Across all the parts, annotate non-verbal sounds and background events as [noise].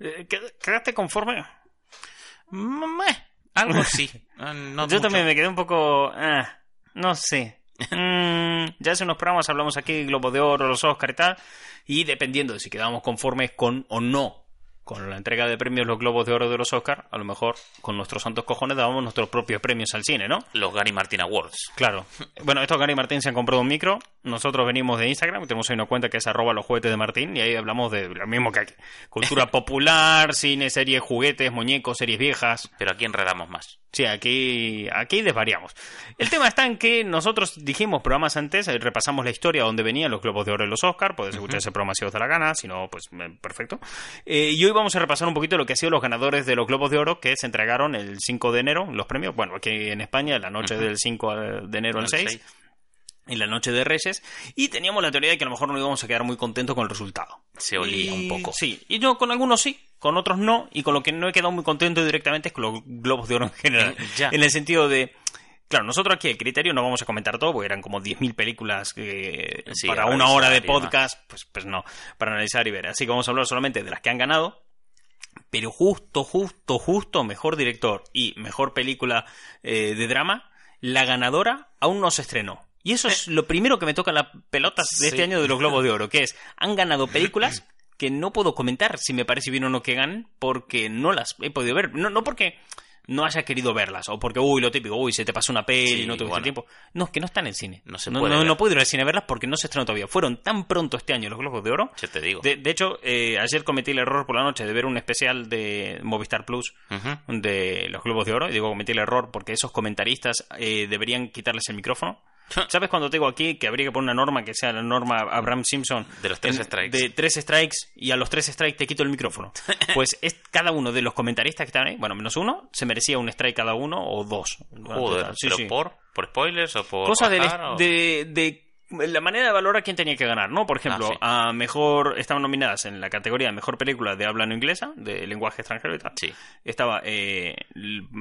Eh, ¿qued- ¿Quedaste conforme? Meh, algo [laughs] así. No, no Yo mucho. también me quedé un poco... ah, no sé. Mm, ya hace unos programas hablamos aquí, Globo de Oro, los Oscar y tal, y dependiendo de si quedamos conformes con o no con la entrega de premios los Globos de Oro de los Oscar, a lo mejor con nuestros santos cojones dábamos nuestros propios premios al cine, ¿no? Los Gary Martin Awards. Claro. [laughs] Bueno, estos Gary Martín se han comprado un micro. Nosotros venimos de Instagram, tenemos ahí una cuenta que es arroba los juguetes de Martín y ahí hablamos de lo mismo que aquí. Cultura [laughs] popular, cine, series, juguetes, muñecos, series viejas. Pero aquí enredamos más. Sí, aquí, aquí desvariamos. El tema está en que nosotros dijimos programas antes, eh, repasamos la historia donde venían los Globos de Oro y los Oscar, puedes escuchar ese programa si os da la gana, si no, pues eh, perfecto. Eh, y hoy vamos a repasar un poquito lo que han sido los ganadores de los Globos de Oro que se entregaron el 5 de enero, los premios, bueno, aquí en España, la noche del 5 de enero al El 6 seis. en la noche de Reyes y teníamos la teoría de que a lo mejor no íbamos a quedar muy contentos con el resultado. Se olía Y- un poco. Sí, y yo con algunos sí, con otros no, y con lo que no he quedado muy contento directamente es con los globos de oro en general. Eh, ya. En el sentido de. Claro, nosotros aquí el criterio no vamos a comentar todo, porque eran como 10.000 películas eh, Sí, para una hora de podcast, pues, pues no, para analizar y ver. Así que vamos a hablar solamente de las que han ganado, pero justo, justo, justo, mejor director y mejor película eh, de drama, la ganadora aún no se estrenó. Y eso es lo primero que me toca la pelota de Sí. este año de los Globos de Oro, que es, han ganado películas [clears throat] que no puedo comentar si me parece bien o no que ganen, porque no las he podido ver. No, no porque no haya querido verlas, o porque, uy, lo típico, uy, se te pasó una peli Sí, y no tuviste bueno. tiempo. No, es que no están en cine. No se no, puede no, no puedo ir al cine a verlas porque no se estrenó todavía. Fueron tan pronto este año los Globos de Oro Yo te digo. de, de hecho, eh, ayer cometí el error por la noche de ver un especial de Movistar Plus de los Globos de Oro. Y digo, cometí el error porque esos comentaristas eh, deberían quitarles el micrófono. [laughs] ¿Sabes cuando tengo aquí que habría que poner una norma que sea la norma Abraham Simpson? De los tres En- strikes. De tres strikes y a los tres strikes te quito el micrófono. [laughs] Pues es cada uno de los comentaristas que están ahí, bueno, menos uno, se merecía un strike cada uno o dos. Joder, Sí, pero sí. por por spoilers o por Cosa bajar, o- de, de la manera de valorar quién tenía que ganar, ¿no? Por ejemplo, Ah, sí. a mejor estaban nominadas en la categoría de mejor película de habla no inglesa, de lenguaje extranjero y tal. Sí. Estaba eh,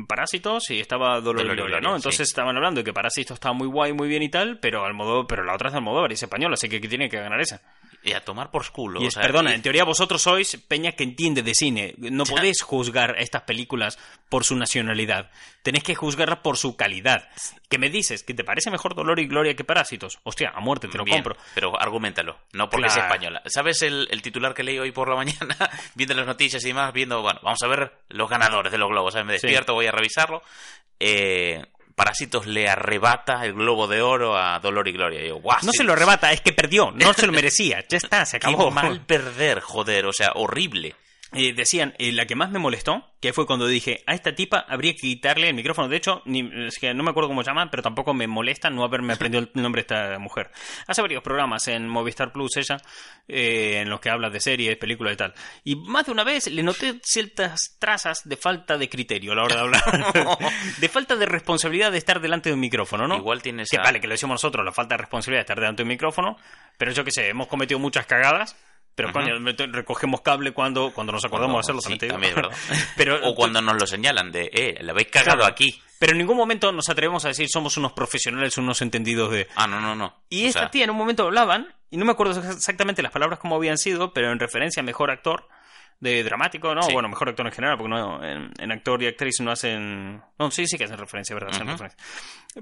Parásitos y estaba Dolor, Dolor y Gloria, ¿no? sí. Entonces estaban hablando de que Parásitos estaba muy guay, muy bien y tal, pero al modo, pero la otra es de Almodóvar y es española, así que que tiene que ganar esa. Y a tomar por culo. Y o es, sea, perdona, y- en teoría vosotros sois peña que entiende de cine. No [laughs] Ya. podéis juzgar estas películas por su nacionalidad. Tenéis que juzgarlas por su calidad. ¿Qué me dices? ¿Que te parece mejor Dolor y Gloria que Parásitos? Hostia, a muerte, te lo Bien, compro. Pero argumentalo, no porque Claro. sea española. ¿Sabes el, el titular que leí hoy por la mañana? [laughs] viendo las noticias y demás, viendo, bueno, vamos a ver los ganadores de los globos. ¿sabes? Me Sí. despierto, voy a revisarlo. Eh, Parásitos le arrebata el globo de oro a Dolor y Gloria. Y yo, No se lo arrebata, es que perdió. No se lo merecía. Ya está, se Qué acabó. mal perder, joder, o sea, horrible. Eh, decían, eh, la que más me molestó, que fue cuando dije, a esta tipa habría que quitarle el micrófono. De hecho, ni, es que no me acuerdo cómo se llama, pero tampoco me molesta no haberme aprendido el nombre de esta mujer. Hace varios programas en Movistar Plus ella, eh, en los que habla de series, películas y tal. Y más de una vez le noté ciertas trazas de falta de criterio a la hora de hablar. [laughs] de falta de responsabilidad de estar delante de un micrófono, ¿no? Igual tienes Que a- vale, que lo decimos nosotros, la falta de responsabilidad de estar delante de un micrófono, pero yo que sé, hemos cometido muchas cagadas. Pero coño, recogemos cable cuando, cuando nos acordamos de hacerlo, Sí, también también [laughs] pero, O cuando nos lo señalan de, eh, la habéis cagado Claro. aquí. pero en ningún momento nos atrevemos a decir somos unos profesionales, unos entendidos de... Ah, no, no, no. Y O esta sea, tía en un momento hablaban, y no me acuerdo exactamente las palabras como habían sido, pero en referencia a mejor actor de dramático, ¿no? Sí. Bueno, mejor actor en general, porque no, en, en actor y actriz no hacen... No, sí, sí que hacen referencia, ¿verdad? Hacen referencia.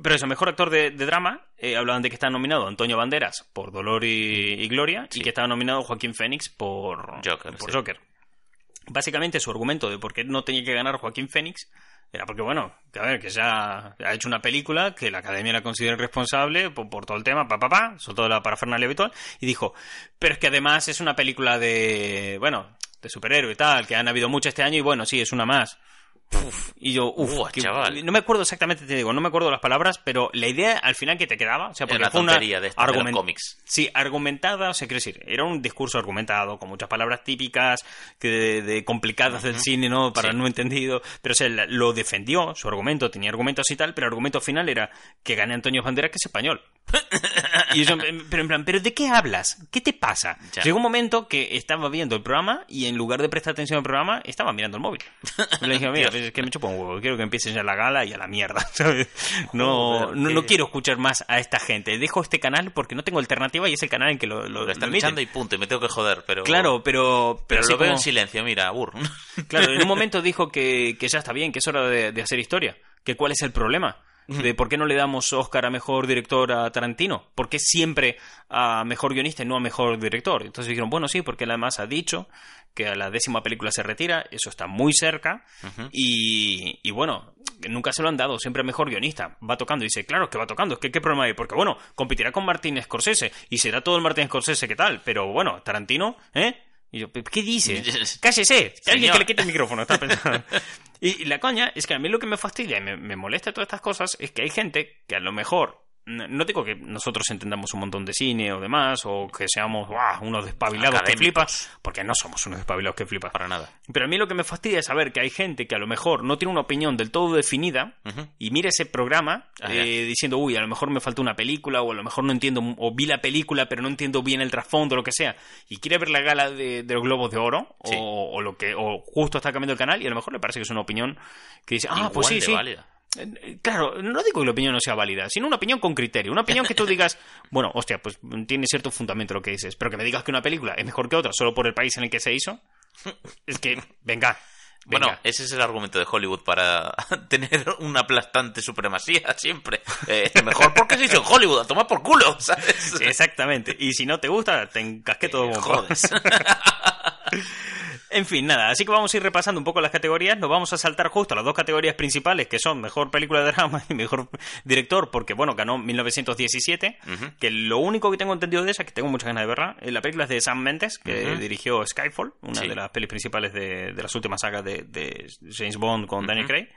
Pero eso, mejor actor de, de drama, eh, hablaban de que está nominado Antonio Banderas por Dolor y, y Gloria, Sí. y que estaba nominado Joaquín Fénix por Joker, Por sí. Joker. Básicamente su argumento de por qué no tenía que ganar Joaquín Fénix era porque, bueno, que a ver, que ya ha hecho una película que la academia la considera responsable por, por todo el tema, pa, pa, pa, sobre todo la parafernalia habitual, y dijo, pero es que además es una película de, bueno, de superhéroe y tal, que han habido mucho este año y bueno, sí, es una más. Y yo, uff, chaval. no me acuerdo exactamente, te digo, no me acuerdo las palabras, pero la idea al final que te quedaba, o sea, Era porque una fue una tontería de estas de los cómics. Sí, argumentada, o sea, quiero decir, era un discurso argumentado, con muchas palabras típicas, que de, de complicadas del cine, ¿no? Para Sí. no entendido. Pero, o sea, lo defendió, su argumento, tenía argumentos y tal, pero el argumento final era que gane Antonio Banderas, que es español. [laughs] y yo, pero en plan, ¿pero de qué hablas? ¿Qué te pasa? Ya. Llegó un momento que estaba viendo el programa y en lugar de prestar atención al programa, estaba mirando el móvil. [laughs] Le dije, mira, es que me chupa un huevo. Quiero que empiecen ya la gala y a la mierda, [laughs] ¿sabes? No, Joder, no, no quiero escuchar más a esta gente. Dejo este canal porque no tengo alternativa y es el canal en que lo, lo, Lo están echando y punto, y me tengo que joder, pero... Claro, pero... Pero así lo veo como- en silencio, mira, burr. Claro, en un [laughs] momento dijo que, que ya está bien, que es hora de, de hacer historia. Que cuál es el problema. De por qué no le damos Oscar a mejor director a Tarantino. ¿Por qué siempre a mejor guionista y no a mejor director? Entonces dijeron, bueno, sí, porque además ha dicho que a la décima película se retira, eso está muy cerca. y, y bueno, nunca se lo han dado, siempre a mejor guionista. Va tocando y dice, claro que va tocando, es que qué problema hay. Porque bueno, competirá con Martin Scorsese y será todo el Martin Scorsese que tal. Pero bueno, Tarantino, ¿eh? Y yo, ¿qué dice? [laughs] Cállese, que alguien que le quite el micrófono, está pensando. [laughs] Y, y la coña es que a mí lo que me fastidia y me, me molesta todas estas cosas es que hay gente que a lo mejor, no digo que nosotros entendamos un montón de cine o demás, o que seamos unos despabilados que flipas, porque no somos unos despabilados que flipas. Para nada. Pero a mí lo que me fastidia es saber que hay gente que a lo mejor no tiene una opinión del todo definida y mira ese programa Ah, eh, diciendo, uy, a lo mejor me falta una película o a lo mejor no entiendo, o vi la película pero no entiendo bien el trasfondo o lo que sea, y quiere ver la gala de, de los Globos de Oro Sí. o, o lo que o justo está cambiando el canal y a lo mejor le parece que es una opinión que dice, ah, pues Igual sí, de sí. válida. Eh, Claro, no digo que la opinión no sea válida, sino una opinión con criterio. Una opinión que tú [laughs] digas, bueno, hostia, pues tiene cierto fundamento lo que dices, pero que me digas que una película es mejor que otra solo por el país en el que se hizo, es que, venga. venga. Bueno, ese es el argumento de Hollywood para [laughs] tener una aplastante supremacía siempre. Eh, mejor porque se hizo en Hollywood, a tomar por culo, [laughs] ¿sabes? Exactamente. Y si no te gusta, te encasqué todo Eh, jodes. En fin, nada, así que vamos a ir repasando un poco las categorías. Nos vamos a saltar justo a las dos categorías principales, que son mejor película de drama [laughs] y mejor director, porque bueno, ganó 1917. Ujú. Que lo único que tengo entendido de esa, que tengo muchas ganas de verla, la película es de Sam Mendes, que dirigió Skyfall, una Sí. de las pelis principales de, de las últimas sagas de, de James Bond con Daniel. Craig.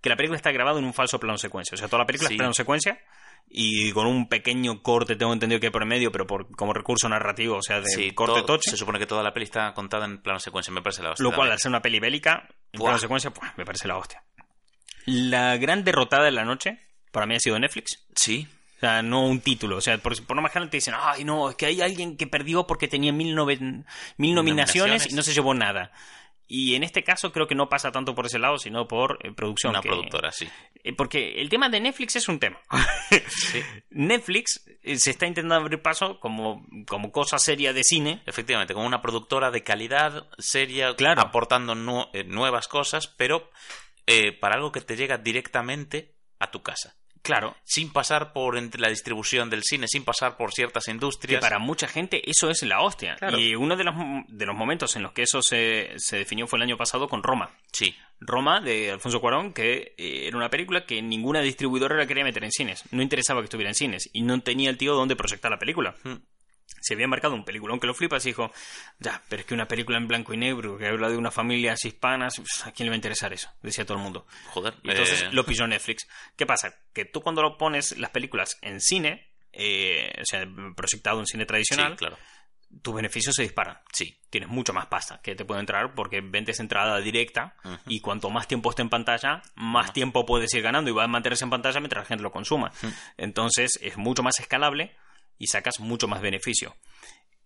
Que la película está grabada en un falso plano secuencia. O sea, toda la película Sí. es plano secuencia. Y con un pequeño corte, tengo entendido que por en medio, pero por, como recurso narrativo, o sea, de Sí, corte toche. se supone que toda la peli está contada en plano secuencia, me parece la hostia. Lo cual, al ser una peli bélica, en plano secuencia, pues, me parece la hostia. La gran derrotada de la noche, para mí ha sido Netflix. Sí, O sea, no un título. O sea, por, por lo más general te dicen, ay, no, es que hay alguien que perdió porque tenía mil, noven- mil nominaciones y no se llevó nada. Y en este caso creo que no pasa tanto por ese lado, sino por eh, producción. una que- productora, sí. eh, Porque el tema de Netflix es un tema. [laughs] Sí. Netflix eh, se está intentando abrir paso como, como cosa seria de cine. Efectivamente, como una productora de calidad, seria, Claro. aportando nu- eh, nuevas cosas, pero eh, para algo que te llega directamente a tu casa. Claro, Sin pasar por entre la distribución del cine, sin pasar por ciertas que industrias. para mucha gente eso es la hostia. Claro. Y uno de los, de los momentos en los que eso se, se definió fue el año pasado con Roma. Sí, Roma, de Alfonso Cuarón, que eh, era una película que ninguna distribuidora la quería meter en cines. No interesaba que estuviera en cines. Y no tenía el tío dónde proyectar la película. Hmm. Se había marcado un peliculón que lo flipas y dijo, ya, pero es que una película en blanco y negro que habla de unas familias hispanas, ¿a quién le va a interesar eso? Decía todo el mundo. joder. Entonces eh, lo pilló Netflix. ¿Qué pasa? Que tú cuando lo pones las películas en cine, eh, o sea, proyectado en cine tradicional, Sí, claro. tus beneficios se disparan. Sí, Tienes mucho más pasta que te puede entrar porque vendes entrada directa y cuanto más tiempo esté en pantalla, más tiempo puedes ir ganando y va a mantenerse en pantalla mientras la gente lo consuma. Entonces es mucho más escalable y sacas mucho más beneficio.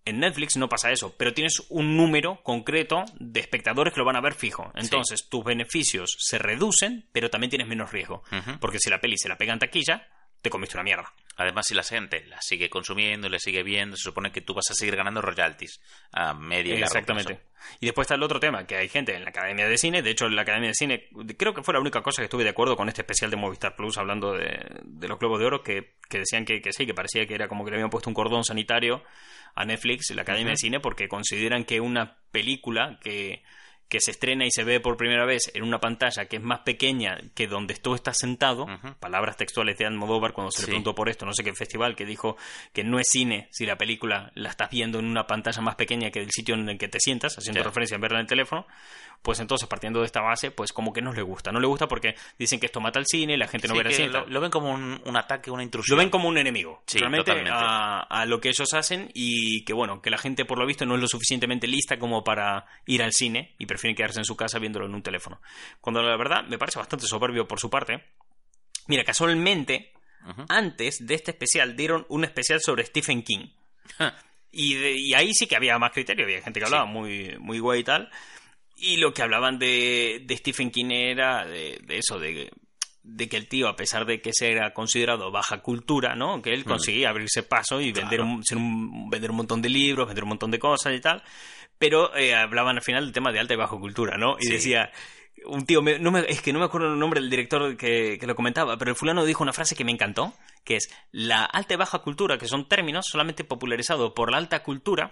En Netflix no pasa eso, pero tienes un número concreto de espectadores que lo van a ver fijo. Entonces tus beneficios se reducen, pero también tienes menos riesgo. Porque si la peli se la pega en taquilla, te comiste una mierda. Además, si la gente la sigue consumiendo y le sigue viendo, se supone que tú vas a seguir ganando royalties a medio y largo Exactamente. plazo. Y después está el otro tema, que hay gente en la Academia de Cine, de hecho en la Academia de Cine, creo que fue la única cosa que estuve de acuerdo con este especial de Movistar Plus hablando de, de los Globos de Oro, que, que decían que, que sí, que parecía que era como que le habían puesto un cordón sanitario a Netflix, la Academia de Cine, porque consideran que una película que, que se estrena y se ve por primera vez en una pantalla que es más pequeña que donde tú estás sentado, palabras textuales de Almodóvar cuando se le preguntó por esto, no sé qué festival, que dijo que no es cine si la película la estás viendo en una pantalla más pequeña que el sitio en el que te sientas, haciendo referencia a verla en el teléfono, pues entonces partiendo de esta base, pues como que no le gusta. No le gusta porque dicen que esto mata al cine, la gente no Sí, ve el que cine. lo, ven como un, un ataque, una intrusión. Lo ven como un enemigo, Sí, realmente a, a lo que ellos hacen y que bueno, que la gente por lo visto no es lo suficientemente lista como para ir al cine y prefieren quedarse en su casa viéndolo en un teléfono. Cuando la verdad me parece bastante soberbio por su parte. Mira, casualmente, Ujú. antes de este especial dieron un especial sobre Stephen King. Y, de- y ahí sí que había más criterio, había gente que hablaba Sí. muy, muy guay y tal. Y lo que hablaban de, de Stephen King era de, de eso, de, de que el tío, a pesar de que se era considerado baja cultura, ¿no? Que él conseguía abrirse paso y vender, un, ser un- vender un montón de libros, vender un montón de cosas y tal. Pero eh, hablaban al final del tema de alta y baja cultura, ¿no? Y Sí. decía, un tío, me- no me- es que no me acuerdo el nombre del director que, que lo comentaba, pero el fulano dijo una frase que me encantó, que es, la alta y baja cultura, que son términos solamente popularizados por la alta cultura,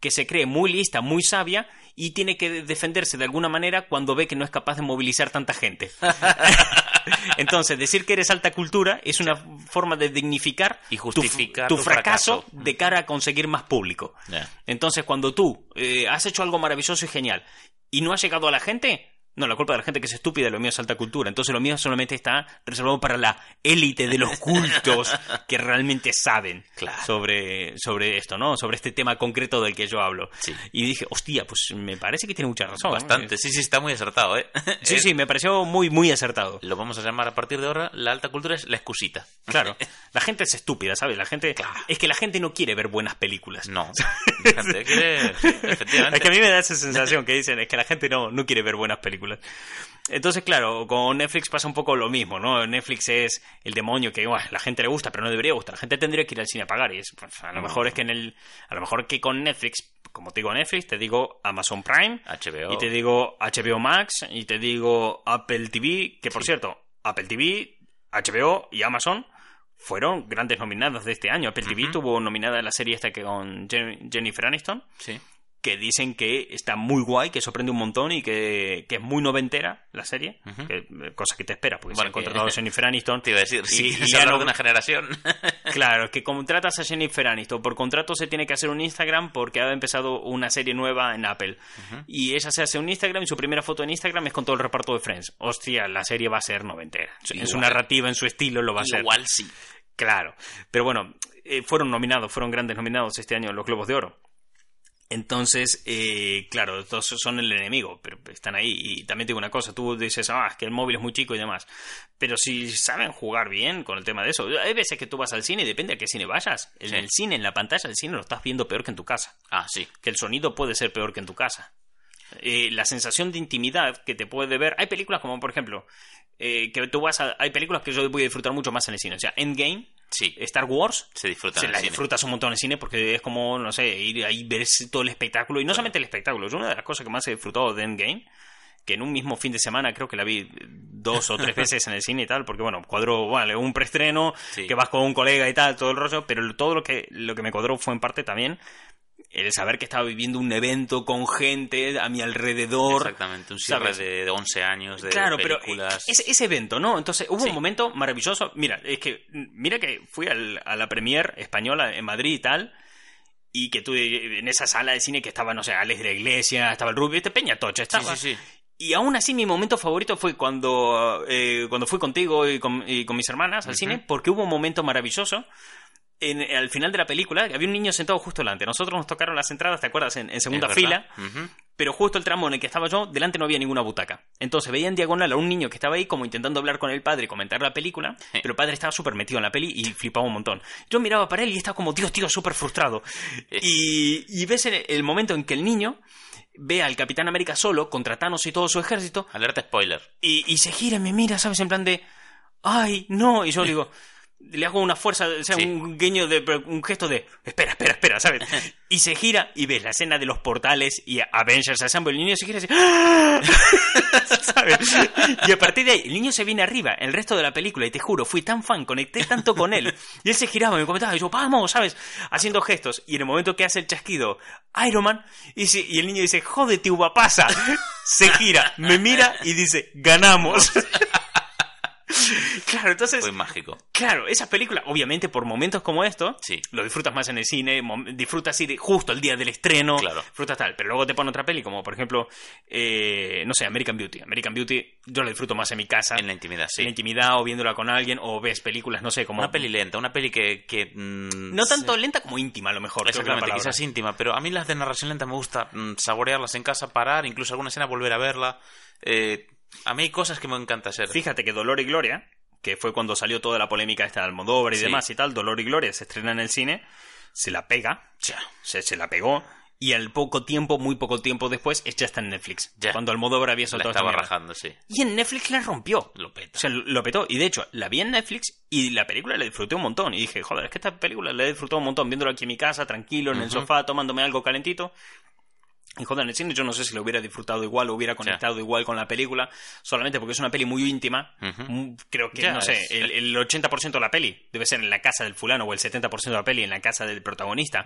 que se cree muy lista, muy sabia, y tiene que defenderse de alguna manera cuando ve que no es capaz de movilizar tanta gente. [laughs] Entonces, decir que eres alta cultura es una forma de dignificar Y justificar tu, tu fracaso, fracaso. de cara a conseguir más público. Entonces, cuando tú eh, has hecho algo maravilloso y genial y no has llegado a la gente, no, la culpa de la gente que es estúpida, lo mío es alta cultura. Entonces, lo mío solamente está reservado para la élite de los [laughs] cultos que realmente saben Claro. sobre, sobre esto, ¿no? Sobre este tema concreto del que yo hablo. Sí. Y dije, hostia, pues me parece que tiene mucha razón. Bastante. Sí, sí, está muy acertado, ¿eh? [laughs] Sí, sí, me pareció muy, muy acertado. Lo vamos a llamar a partir de ahora, la alta cultura es la excusita. Claro. [laughs] La gente es estúpida, ¿sabes? La gente. Es que la gente no quiere ver buenas películas. No. La gente quiere- efectivamente. Es que a mí me da esa sensación que dicen, es que la gente no, no quiere ver buenas películas. Entonces, claro, con Netflix pasa un poco lo mismo, ¿no? Netflix es el demonio que bueno, la gente le gusta, pero no debería gustar. La gente tendría que ir al cine a pagar. Y es, pues, a lo mejor es que en el. A lo mejor que con Netflix, como te digo Netflix, te digo Amazon Prime. HBO. Y te digo HBO Max. Y te digo Apple TV. Que por cierto, Apple TV, HBO y Amazon fueron grandes nominadas de este año. Apple TV tuvo nominada la serie esta que con Jen- Jennifer Aniston Sí. Que dicen que está muy guay, que sorprende un montón y que, que es muy noventera la serie, Ujú. que, eh, cosa que te espera, porque Bueno, se han contratado a Jennifer [laughs] Aniston. Te iba a decir, y- si y ya no- de una generación. [laughs] Claro, que contratas a Jennifer Aniston, por contrato se tiene que hacer un Instagram porque ha empezado una serie nueva en Apple. Y ella se hace un Instagram y su primera foto en Instagram es con todo el reparto de Friends. Hostia, la serie va a ser noventera. En su Igual. narrativa, en su estilo lo va a ser. Igual sí. Claro, pero bueno, eh, fueron nominados, fueron grandes nominados este año en los Globos de Oro. Entonces, eh, claro, estos son el enemigo, pero están ahí. Y también te digo una cosa, tú dices, ah, es que el móvil es muy chico y demás. Pero si saben jugar bien con el tema de eso, hay veces que tú vas al cine y depende a qué cine vayas. En Sí. el cine, en la pantalla del cine, lo estás viendo peor que en tu casa. Ah, sí. Que el sonido puede ser peor que en tu casa. Eh, la sensación de intimidad que te puede ver. Hay películas como, por ejemplo, eh, que tú vas a. Hay películas que yo voy a disfrutar mucho más en el cine. O sea, Endgame, Sí. Star Wars, Se disfruta se la disfrutas un montón en el cine porque es como, no sé, ir ahí ver todo el espectáculo. Y no solamente el espectáculo, es una de las cosas que más he disfrutado de Endgame. Que en un mismo fin de semana creo que la vi dos o tres [laughs] veces en el cine y tal, porque bueno, cuadró, vale, un preestreno, Sí. que vas con un colega y tal, todo el rollo, pero todo lo que, lo que me cuadró fue en parte también el saber que estaba viviendo un evento con gente a mi alrededor. Exactamente, un cierre ¿sabes? de 11 años de Claro, pero películas. ese, ese evento, ¿no? Entonces hubo Sí. un momento maravilloso. Mira, es que mira que fui al- a la premier española en Madrid y tal. Y que tú en esa sala de cine que estaba, no sé, Alex de la Iglesia, estaba el Rubio, este Peña Tocha Sí, estaba. sí, sí. Y aún así mi momento favorito fue cuando, eh, cuando fui contigo y con, y con mis hermanas al cine, porque hubo un momento maravilloso. En, al final de la película, había un niño sentado justo delante. Nosotros nos tocaron las entradas, ¿te acuerdas? En, en segunda fila. Pero justo el tramo en el que estaba yo, delante no había ninguna butaca. Entonces veía en diagonal a un niño que estaba ahí como intentando hablar con el padre y comentar la película, Sí. pero el padre estaba súper metido en la peli y flipaba un montón. Yo miraba para él y estaba como, Dios, tío, súper frustrado. Y, y ves el, el momento en que el niño ve al Capitán América solo, contra Thanos y todo su ejército, Alerta spoiler. y, y se gira y me mira, ¿sabes? En plan de, ay, no, y yo le digo, le hago una fuerza, o sea, Sí. un guiño de, un gesto de, espera, espera, espera, ¿sabes? [laughs] Y se gira y ves la escena de los portales y Avengers Assemble, el niño se gira y ¡Ah! [laughs] ¿sabes? Y a partir de ahí, el niño se viene arriba, el resto de la película, y te juro, fui tan fan, conecté tanto con él, y él se giraba, me comentaba, y yo, vamos, ¿sabes? Haciendo gestos, y en el momento que hace el chasquido, Iron Man, y, y el niño dice, jódete, uva pasa, se gira, me mira y dice, ganamos. [laughs] [laughs] Claro, entonces, Fue mágico. claro, esa película, obviamente por momentos como esto, Sí. lo disfrutas más en el cine, disfrutas ir justo el día del estreno, Claro. disfrutas tal, pero luego te pone otra peli, como por ejemplo, eh, no sé, American Beauty. American Beauty yo la disfruto más en mi casa, En la intimidad, sí. en la intimidad o viéndola con alguien, o ves películas, no sé, como... Una peli lenta, una peli que... que, mm, No tanto lenta como íntima, a lo mejor. Exactamente, quizás íntima, pero a mí las de narración lenta me gusta mm, saborearlas en casa, parar, incluso alguna escena volver a verla. Eh, a mí hay cosas que me encanta hacer. Fíjate que Dolor y Gloria, que fue cuando salió toda la polémica esta de Almodóvar y Sí. demás y tal, Dolor y Gloria se estrena en el cine, se la pega, se, se la pegó. Y al poco tiempo, muy poco tiempo después, es- ya está en Netflix. Ya. Cuando Almodóvar había La soltado esta estaba rajando, sí. Y en Netflix la rompió. Lo peta. O sea, lo petó. Y de hecho, la vi en Netflix y la película la disfruté un montón. Y dije, joder, es que esta película la he disfrutado un montón viéndola aquí en mi casa, tranquilo, en el sofá, tomándome algo calentito. Y joder, en el cine yo no sé si lo hubiera disfrutado igual o hubiera conectado igual con la película, solamente porque es una peli muy íntima. Ujú. Mm, Creo que, Ya, no sé, es- el, el 80% de la peli debe ser en la casa del fulano o el 70% de la peli en la casa del protagonista.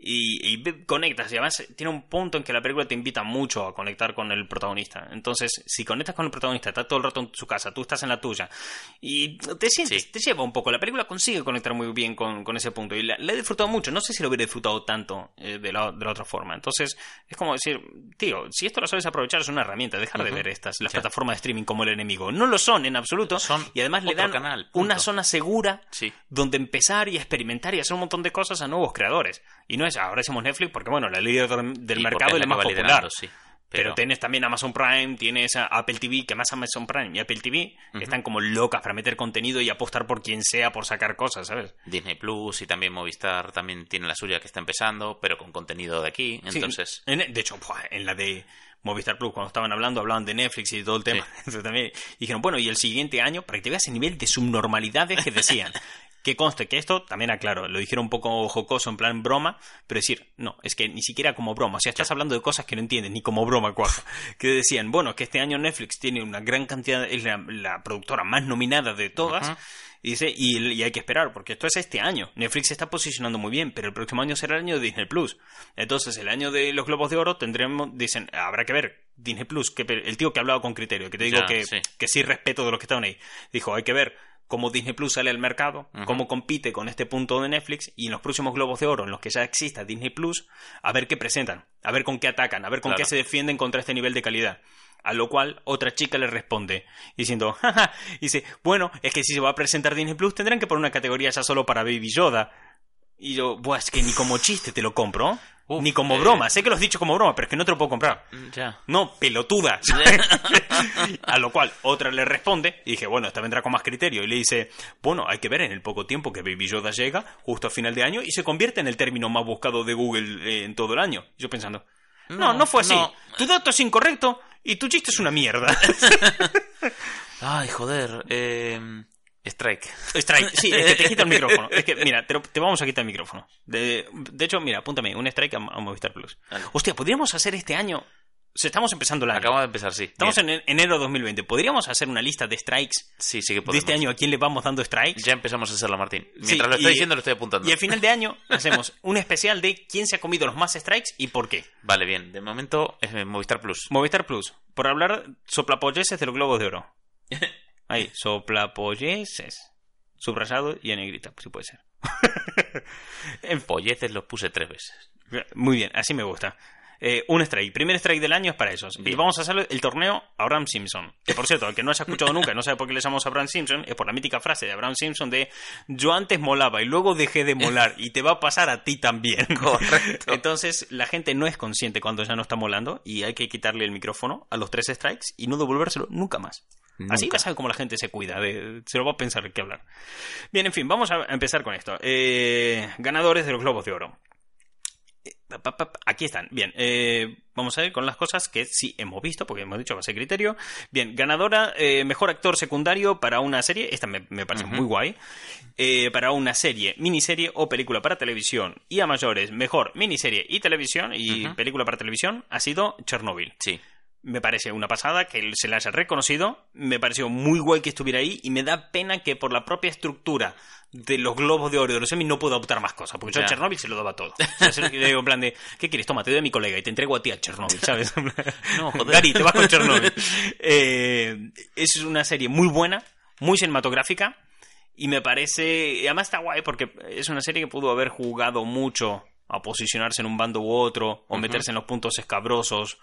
Y, y ve- conectas, y además tiene un punto en que la película te invita mucho a conectar con el protagonista. Entonces, si conectas con el protagonista, está todo el rato en su casa, tú estás en la tuya, y te sientes, Sí. te lleva un poco. La película consigue conectar muy bien con, con ese punto, y la, la he disfrutado mucho. No sé si lo hubiera disfrutado tanto eh, de, la, de la otra forma. Entonces, es como decir, tío, si esto lo sabes aprovechar, es una herramienta, dejar de ver estas, las plataformas de streaming como el enemigo. No lo son en absoluto, Son y además le dan canal, una zona segura Sí. donde empezar y experimentar y hacer un montón de cosas a nuevos creadores. Y no es ahora somos Netflix porque, bueno, la líder del mercado es la más popular. liderando, sí. Pero, tienes también Amazon Prime, tienes Apple TV, que más Amazon Prime y Apple TV están como locas para meter contenido y apostar por quien sea por sacar cosas, ¿sabes? Disney Plus y también Movistar también tiene la suya que está empezando, pero con contenido de aquí. Sí, Entonces, en- de hecho, en la de Movistar Plus, cuando estaban hablando, hablaban de Netflix y todo el tema. [laughs] Eso también. Y dijeron, bueno, y el siguiente año, para que te veas el nivel de subnormalidades que decían. [laughs] Que conste que esto, también aclaro, lo dijeron un poco jocoso, en plan broma, pero decir, no, es que ni siquiera como broma. O sea, estás hablando de cosas que no entiendes, ni como broma, cuaja. [laughs] Que decían, bueno, que este año Netflix tiene una gran cantidad, es la, la productora más nominada de todas. Y dice, y, y hay que esperar, porque esto es este año. Netflix se está posicionando muy bien, pero el próximo año será el año de Disney Plus. Entonces, el año de los Globos de Oro tendremos, dicen, habrá que ver Disney Plus, que el tío que ha hablado con criterio, que te digo Ya, que, sí. que sí respeto de los que estaban ahí, dijo, hay que ver cómo Disney Plus sale al mercado, cómo compite con este punto de Netflix y en los próximos Globos de Oro en los que ya exista Disney Plus, a ver qué presentan, a ver con qué atacan, a ver con Claro. qué se defienden contra este nivel de calidad. A lo cual otra chica le responde diciendo, [laughs] jaja, dice, bueno, es que si se va a presentar Disney Plus tendrán que poner una categoría ya solo para Baby Yoda. Y yo, buah, es que ni como chiste te lo compro, Uf, ni como eh. broma, sé que lo has dicho como broma, pero es que no te lo puedo comprar. ya. No, pelotuda. [laughs] a lo cual otra le responde y dije, bueno, esta vendrá con más criterio. Y le dice, bueno, hay que ver en el poco tiempo que Baby Yoda llega, justo a final de año, y se convierte en el término más buscado de Google eh, en todo el año. Y yo pensando, no, no, No, fue así. no. Tu dato es incorrecto y tu chiste es una mierda. [laughs] Ay, joder. Eh... Strike. strike, sí, es que te quita el [laughs] micrófono. Es que, mira, te, lo- te vamos a quitar el micrófono. De, de hecho, mira, apúntame, un strike a, a Movistar Plus. Vale. Hostia, podríamos hacer este año. Estamos empezando el año. Acabamos de empezar, sí. Estamos Bien. en enero de 2020. ¿Podríamos hacer una lista de strikes Sí, sí que de podemos. este año a quién le vamos dando strikes? Ya empezamos a hacerlo, Martín. Mientras Sí, lo estoy y- diciendo, lo estoy apuntando. Y al final de año [laughs] hacemos un especial de quién se ha comido los más strikes y por qué. Vale, bien. De momento es Movistar Plus. Movistar Plus, por hablar soplapolleses de los globos de oro. [laughs] Ahí, soplapolleses. Subrayado y en negrita, si puede ser. En- Polleces los puse tres veces. Muy bien, así me gusta. Eh, un strike. Primer strike del año es para esos. Y vamos a hacer el torneo Abraham Simpson. Que por cierto, el que no haya escuchado nunca, no sabe por qué le llamamos Abraham Simpson, es por la mítica frase de Abraham Simpson de yo antes molaba y luego dejé de molar y te va a pasar a ti también. [laughs] Correcto. Entonces la gente no es consciente cuando ya no está molando y hay que quitarle el micrófono a los tres strikes y no devolvérselo nunca más. Así ya sabe cómo la gente se cuida, de- se lo va a pensar qué hablar. Bien, en fin, vamos a empezar con esto. Eh, ganadores de los Globos de Oro. Aquí están. Bien, eh, vamos a ver con las cosas que sí hemos visto, porque hemos dicho va a ser criterio. Bien, ganadora, eh, mejor actor secundario para una serie. Esta me, me parece muy guay. Eh, para una serie, miniserie o película para televisión. Y a mayores, mejor miniserie y televisión y película para televisión ha sido Chernobyl Sí. me parece una pasada que se la haya reconocido. Me pareció muy guay que estuviera ahí y me da pena que por la propia estructura de los globos de oro de los Emmy no pueda optar más cosas. Porque yo a. Chernobyl se lo daba todo. O sea, le digo en plan de, ¿qué quieres? Toma, te doy a mi colega y te entrego a ti a Chernobyl, ¿sabes? No, joder. Te vas con Chernobyl. [laughs] Eh, es una serie muy buena, muy cinematográfica. Y me parece. Además está guay porque es una serie que pudo haber jugado mucho a posicionarse en un bando u otro, o Ujú. meterse en los puntos escabrosos,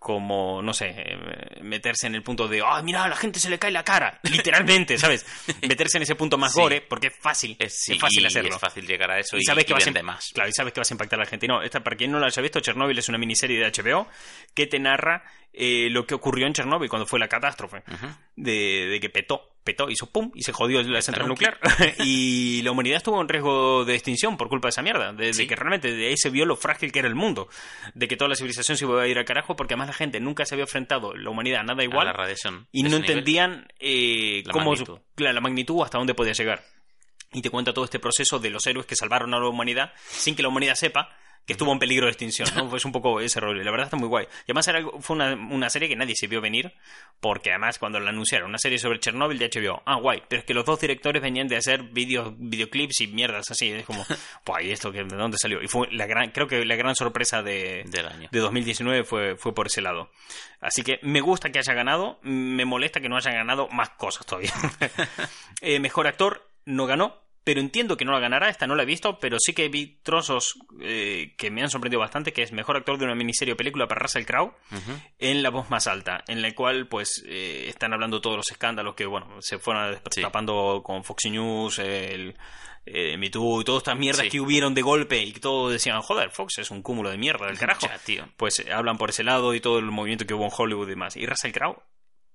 como, no sé, eh, meterse en el punto de, ¡ah, mira, a la gente se le cae la cara! [laughs] Literalmente, ¿sabes? [laughs] meterse en ese punto más Sí. gore, porque es fácil. Es, sí, es fácil y hacerlo. Es fácil llegar a eso y, Y sabes que vas a más. Claro, y sabes que vas a impactar a la gente. No, esta, para quien no lo haya visto, Chernobyl es una miniserie de HBO que te narra eh, lo que ocurrió en Chernobyl cuando fue la catástrofe. De, de que petó, petó, hizo pum, y se jodió la central nuclear. [laughs] y la humanidad estuvo en riesgo de extinción por culpa de esa mierda. De, que realmente de ahí se vio lo frágil que era el mundo. De que toda la civilización se iba a ir al carajo porque además la gente nunca se había enfrentado, la humanidad, nada A igual. la radiación. y no entendían eh, La cómo magnitud. la, la magnitud hasta dónde podía llegar. Y te cuenta todo este proceso de los héroes que salvaron a la humanidad sin que la humanidad sepa que estuvo en peligro de extinción. ¿no? Pues un poco ese rollo. La verdad está muy guay. Y además era fue una, una serie que nadie se vio venir porque además cuando la anunciaron, una serie sobre Chernobyl de HBO, ah, guay. Pero es que los dos directores venían de hacer vídeos, videoclips y mierdas así. Es como, [laughs] guay, ¿esto que, de dónde salió? Y fue la gran, creo que la gran sorpresa de, Del año. de 2019 fue, fue por ese lado. Así que me gusta que haya ganado, me molesta que no haya ganado más cosas todavía. [laughs] Eh, mejor actor no ganó, pero entiendo que no la ganará, esta no la he visto, pero sí que vi trozos eh, que me han sorprendido bastante, que es mejor actor de una miniserie o película para Russell Crowe, en La Voz Más Alta, en la cual pues eh, están hablando todos los escándalos que, bueno, se fueron Sí. tapando con Fox News, el... Eh, Me Too y todas estas mierdas Sí. que hubieron de golpe y que todos decían, joder, Fox es un cúmulo de mierda del carajo Ya, tío. pues eh, hablan por ese lado y todo el movimiento que hubo en Hollywood y demás. Y Russell Crowe,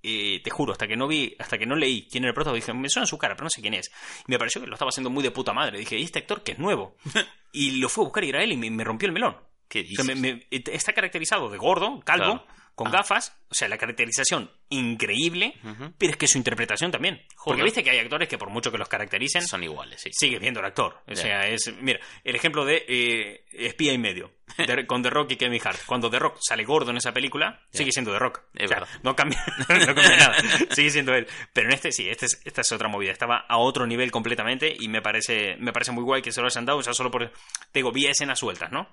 eh, te juro, hasta que no vi, hasta que no leí quién era el prota, dije, me suena su cara, pero no sé quién es. Y me pareció que lo estaba haciendo muy de puta madre. Dije, ¿y este actor que es nuevo? [laughs] y lo fui a buscar y era él y me, me rompió el melón. ¿Qué O dices? sea, me- me- está caracterizado de gordo, calvo, Claro. Con Ah. gafas. O sea, la caracterización increíble, Ujú. pero es que su interpretación también. Porque Joder. viste que hay actores que por mucho que los caractericen, Son iguales, sí. sigues viendo al actor. O Ya. sea, es. Mira, el ejemplo de eh, Espía y medio. de- [laughs] con The Rock y Kevin Hart. Cuando The Rock sale gordo en esa película, Ya. sigue siendo The Rock. O sea, no cambia, [laughs] no cambia nada. Sigue siendo él. Pero en este sí, este es- esta es otra movida. Estaba a otro nivel completamente y me parece, me parece muy guay que se lo hayan dado. O sea, solo por. Te digo, vi escenas sueltas, ¿no?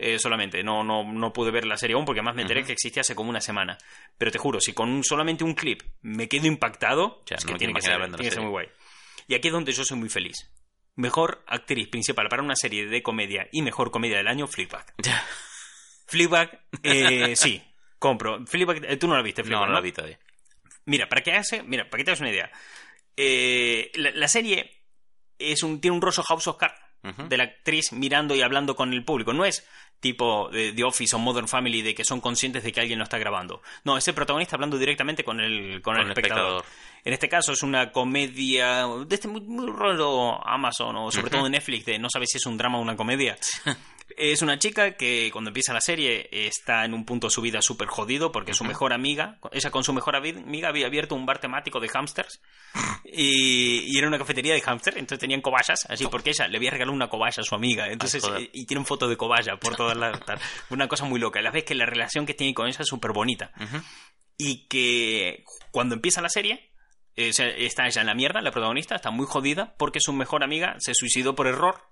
Eh, solamente. No, no, no pude ver la serie aún porque además me enteré que existía hace como una semana. Pero te juro, si con un- solamente un clip me quedo impactado, Ya, es no que tiene que ser, tiene que muy guay. Y aquí es donde yo soy muy feliz. Mejor actriz principal para una serie de comedia y mejor comedia del año. [laughs] Ya. Fleabag, eh, sí, compro. Fleabag, eh, tú no la viste, No, Fleabag, no la vi todavía. Mira, para que hace, mira, para que te hagas una idea. Eh, la, la serie es un, tiene un rostro House of De la actriz mirando y hablando con el público. No es tipo de The Office o Modern Family de que son conscientes de que alguien lo está grabando. No, es el protagonista hablando directamente con el, con Con el el espectador. En este caso es una comedia de este muy, muy rollo Amazon o sobre todo de Netflix de no sabes si es un drama o una comedia. [laughs] es una chica que cuando empieza la serie está en un punto de su vida súper jodido porque su mejor amiga, ella con su mejor amiga había abierto un bar temático de hamsters [laughs] y, y era una cafetería de hamsters, entonces tenían cobayas, así porque ella le había regalado una cobaya a su amiga, entonces y, y tienen foto de cobaya por todas [laughs] las... Una cosa muy loca, la vez que la relación que tiene con ella es súper bonita y que cuando empieza la serie eh, está ella en la mierda, la protagonista, está muy jodida porque su mejor amiga se suicidó por error.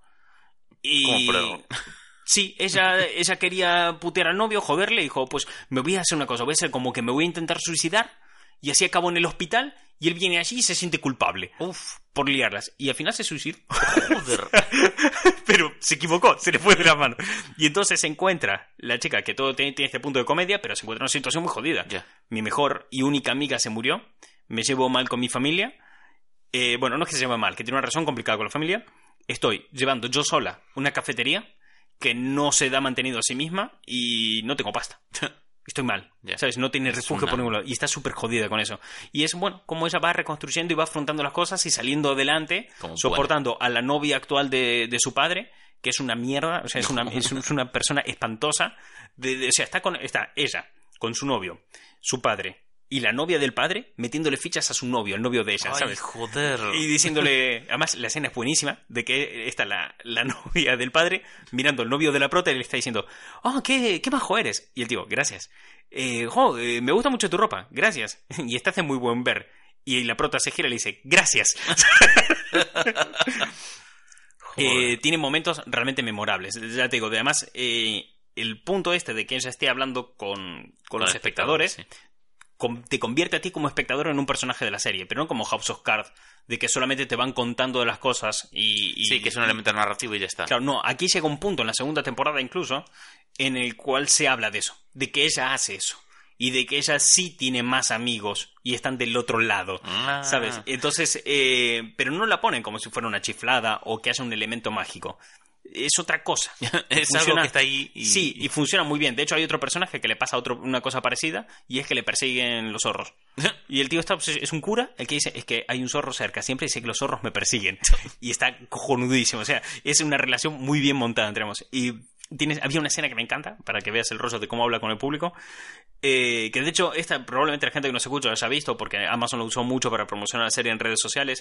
Y... [laughs] Sí, ella, ella quería putear al novio, joderle, y dijo, pues me voy a hacer una cosa, voy a hacer como que me voy a intentar suicidar, y así acabo en el hospital, y él viene allí y se siente culpable Uf, por liarlas. Y al final se suicidó. joder. [laughs] pero se equivocó, se le fue de las manos. Y entonces se encuentra la chica que todo tiene, tiene este punto de comedia, pero se encuentra en una situación muy jodida. Ya. Mi mejor y única amiga se murió, me llevo mal con mi familia. Eh, bueno, no es que se lleve mal, que tiene una razón complicada con la familia. Estoy llevando yo sola una cafetería que no se da mantenido a sí misma y no tengo pasta. [laughs] Estoy mal, Ya. ¿sabes? No tiene refugio una- por ningún lado. Y está súper jodida con eso. Y es, bueno, como ella va reconstruyendo y va afrontando las cosas y saliendo adelante, Como soportando a la novia actual de, de su padre, que es una mierda, o sea, es una, es, un- es una persona espantosa. De- de- o sea, está, con, está ella, con su novio, su padre, y la novia del padre metiéndole fichas a su novio, el novio de ella, Ay, ¿sabes? joder. Y diciéndole, además la escena es buenísima, de que está la, la [laughs] novia del padre mirando al novio de la prota y le está diciendo, oh, qué, qué majo eres. Y el tío, gracias. Eh, jo, eh, me gusta mucho tu ropa, gracias. [laughs] Y esta hace muy buen ver. Y la prota se gira y le dice, gracias. [laughs] Eh, tiene momentos realmente memorables. Ya te digo, de además, eh, el punto este de que ella esté hablando con, con los espectadores sí. Te convierte a ti como espectador en un personaje de la serie, pero no como House of Cards, de que solamente te van contando de las cosas y... y- Sí, que es un elemento narrativo y ya está. Claro, no, aquí llega un punto en la segunda temporada incluso en el cual se habla de eso, de que ella hace eso y de que ella sí tiene más amigos y están del otro lado. Ah. ¿Sabes? Entonces, eh, pero no la ponen como si fuera una chiflada o que haya un elemento mágico. Es otra cosa. [laughs] es algo que está ahí. Y... Sí, y funciona muy bien. De hecho, hay otro personaje que le pasa otro, una cosa parecida y es que le persiguen los zorros. [laughs] y el tío está, es un cura, el que dice es que hay un zorro cerca. Siempre dice que los zorros me persiguen. y está cojonudísimo. O sea, es una relación muy bien montada entre ambos. Y Tienes, había una escena que me encanta, para que veas el rollo de cómo habla con el público, eh, que de hecho esta probablemente la gente que nos escucha lo haya visto, porque Amazon lo usó mucho para promocionar la serie en redes sociales,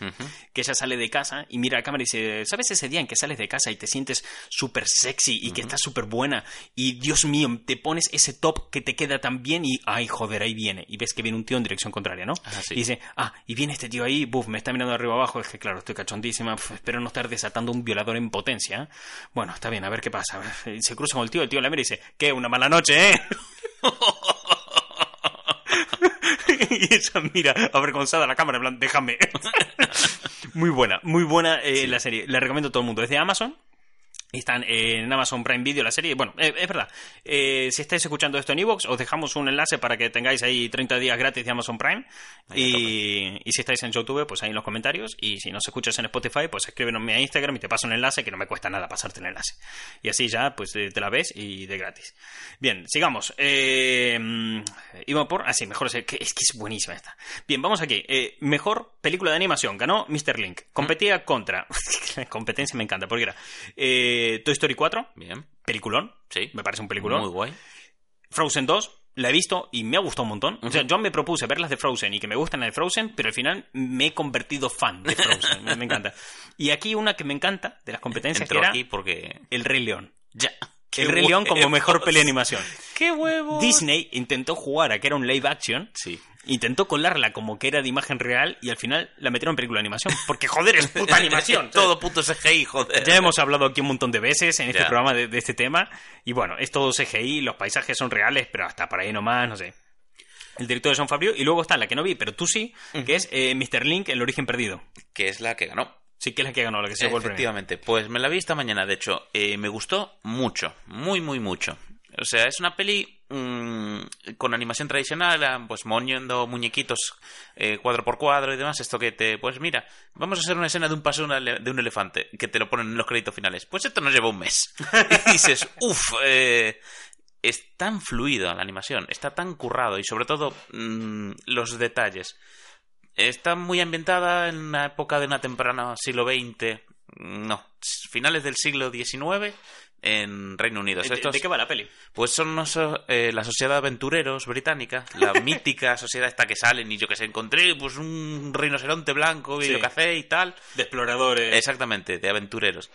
que ella sale de casa y mira a la cámara y dice, ¿sabes ese día en que sales de casa y te sientes súper sexy y que estás súper buena y Dios mío, te pones ese top que te queda tan bien y, ay joder, ahí viene, y ves que viene un tío en dirección contraria, ¿no? Ah, sí. Y dice, ah, y viene este tío ahí, buf, me está mirando de arriba abajo, es que claro, estoy cachondísima, pf, espero no estar desatando un violador en potencia. Bueno, está bien, a ver qué pasa. Y se cruza con el tío, el tío la mira y dice, ¿qué? Una mala noche, ¿eh? [laughs] y ella mira avergonzada a la cámara, en plan, déjame. [laughs] muy buena, muy buena eh, la serie. La recomiendo a todo el mundo. Es de Amazon. Están en Amazon Prime Video la serie. Bueno, eh, es verdad. Eh, si estáis escuchando esto en Evox, os dejamos un enlace para que tengáis ahí 30 días gratis de Amazon Prime. Y, y si estáis en YouTube, pues ahí en los comentarios. Y si nos escuchas en Spotify, pues escríbenos a Instagram y te paso un enlace que no me cuesta nada pasarte el enlace. Y así ya, pues te la ves y de gratis. Bien, sigamos. Eh, iba por. Ah, sí, mejor. Es que es, que es buenísima esta. Bien, vamos aquí. Eh, mejor película de animación. Ganó Mr. Link. Competía contra. [laughs] la competencia me encanta, porque era. Eh, Toy Story 4, Bien, peliculón. sí. Me parece un peliculón. Muy guay. Frozen 2, la he visto y me ha gustado un montón. O sea, yo me propuse ver las de Frozen y que me gustan las de Frozen, pero al final me he convertido fan de Frozen. me, me encanta. Y aquí una que me encanta de las competencias Entró que era aquí porque. El Rey León. Ya. El Rey León como mejor pelea de animación. ¡Qué huevo! Disney intentó jugar a que era un live action, Sí. intentó colarla como que era de imagen real y al final la metieron en película de animación. [laughs] Porque joder, es puta animación. [laughs] Todo puto CGI, joder. Ya hemos hablado aquí un montón de veces en este Ya. programa de, de este tema. Y bueno, es todo CGI, los paisajes son reales, pero hasta por ahí nomás, no sé. El director de Jean Fabio. Y luego está la que no vi, pero tú sí, que es eh, Mr. Link, El origen perdido. Que es la que ganó. Sí, que es la que ganó, la que se premio. Efectivamente. Pues me la vi esta mañana, de hecho. Eh, me gustó mucho. Muy, muy mucho. O sea, es una peli mm, con animación tradicional, ah, pues moñando muñequitos eh, cuadro por cuadro y demás. Esto que te, pues mira, vamos a hacer una escena de un paseo de un ele- de un elefante, que te lo ponen en los créditos finales. Pues esto nos lleva un mes. [laughs] y dices, uff, eh, es tan fluido la animación, está tan currado y sobre todo mm, los detalles. Está muy ambientada en una época de una temprana siglo XX, no, finales del siglo XIX en Reino Unido. ¿De, Estos- de qué va la peli? pues son unos, eh, la sociedad de aventureros británica, la [laughs] mítica sociedad esta que salen y yo que sé, encontré pues un rinoceronte blanco y Sí. yo café y tal. De exploradores. Exactamente, de aventureros.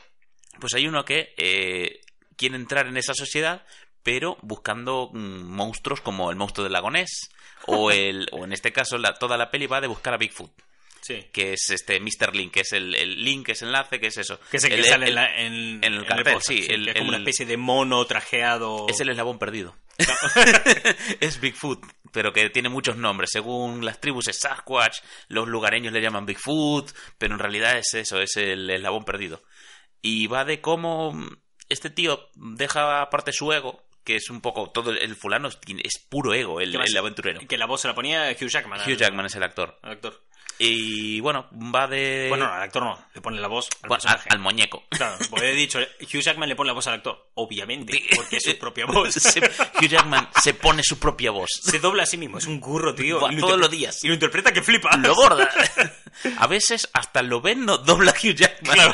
Pues hay uno que eh, quiere entrar en esa sociedad, pero buscando mm, monstruos como el monstruo del lago Ness, o, el, o en este caso la- toda la peli va de buscar a Bigfoot, Sí. que es este Mr. Link, que es el, el link, es enlace, que es eso. Que es el que El- sale el- en, la- en- en el cartel, sí, que es como una especie de mono trajeado. Es el eslabón perdido. [laughs] es Bigfoot, pero que tiene muchos nombres. Según las tribus es Sasquatch, los lugareños le llaman Bigfoot, pero en realidad es eso, es el eslabón perdido. Y va de cómo este tío deja aparte su ego, que es un poco todo el fulano es, puro ego, el, el aventurero. Que la voz se la ponía Hugh Jackman. Hugh Jackman es el actor. actor. Y bueno, va de Bueno, no, al actor no. Le pone la voz al bueno, al, personaje. al muñeco. Claro, porque he dicho, Hugh Jackman le pone la voz al actor. Obviamente, porque es su propia voz. [laughs] Se- Hugh Jackman se pone su propia voz. Se dobla a sí mismo, es un curro, tío. Buah, Y lo todos los días. Y lo interpreta que flipa. lo borda. A veces hasta lo ven no dobla Hugh Jackman.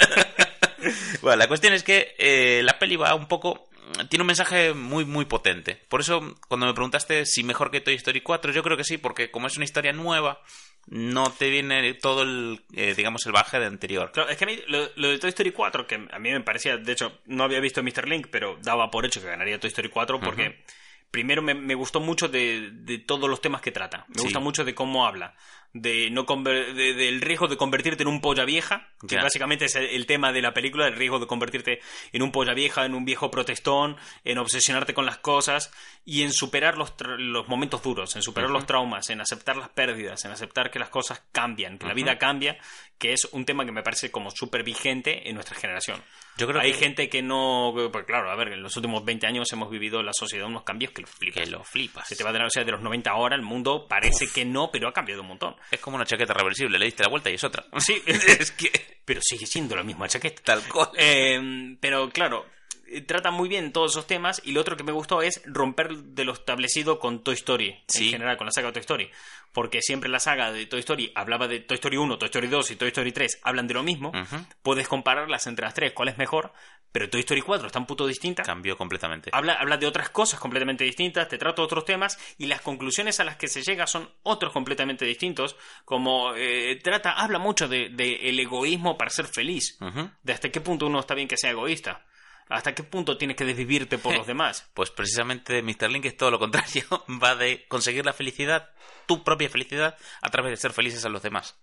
bueno, la cuestión es que eh, la peli va un poco... Tiene un mensaje muy, muy potente. Por eso, cuando me preguntaste si mejor que Toy Story 4, yo creo que sí, porque como es una historia nueva, no te viene todo el, eh, digamos, el baje de anterior. Claro, es que a mí lo, lo de Toy Story 4, que a mí me parecía, de hecho, no había visto Mr. Link, pero daba por hecho que ganaría Toy Story 4 porque primero me, me gustó mucho de, de todos los temas que trata. Me Sí. gusta mucho de cómo habla. De no conver- de- del riesgo de convertirte en un polla vieja, que Ya. básicamente es el, el tema de la película, el riesgo de convertirte en un polla vieja, en un viejo protestón, en obsesionarte con las cosas y en superar los, tra- los momentos duros, en superar los traumas, en aceptar las pérdidas, en aceptar que las cosas cambian, que la vida cambia, que es un tema que me parece como súper vigente en nuestra generación. Yo creo Hay que- gente que no... Pues claro, a ver, en los últimos 20 años hemos vivido la sociedad unos cambios que lo flipas. Que lo flipas. Se te va de la, o sea, de los 90 ahora, el mundo parece que no, pero ha cambiado un montón. Es como una chaqueta reversible, le diste la vuelta y es otra. Sí, [laughs] es que... pero sigue siendo la misma chaqueta. Tal cual. Eh, pero claro, trata muy bien todos esos temas y lo otro que me gustó es romper de lo establecido con Toy Story, Sí. en general, con la saga de Toy Story. Porque siempre la saga de Toy Story hablaba de Toy Story 1, Toy Story 2 y Toy Story 3 hablan de lo mismo. Puedes compararlas entre las tres, cuál es mejor, pero Toy Story 4 está un puto distinta. Cambió completamente. Habla, habla de otras cosas completamente distintas, te trata otros temas y las conclusiones a las que se llega son otros completamente distintos, como eh, trata, habla mucho de, de el egoísmo para ser feliz, de hasta qué punto uno está bien que sea egoísta, hasta qué punto tienes que desvivirte por [laughs] los demás. Pues precisamente Mr. Link es todo lo contrario. [laughs] Va de conseguir la felicidad, tu propia felicidad, a través de ser felices a los demás.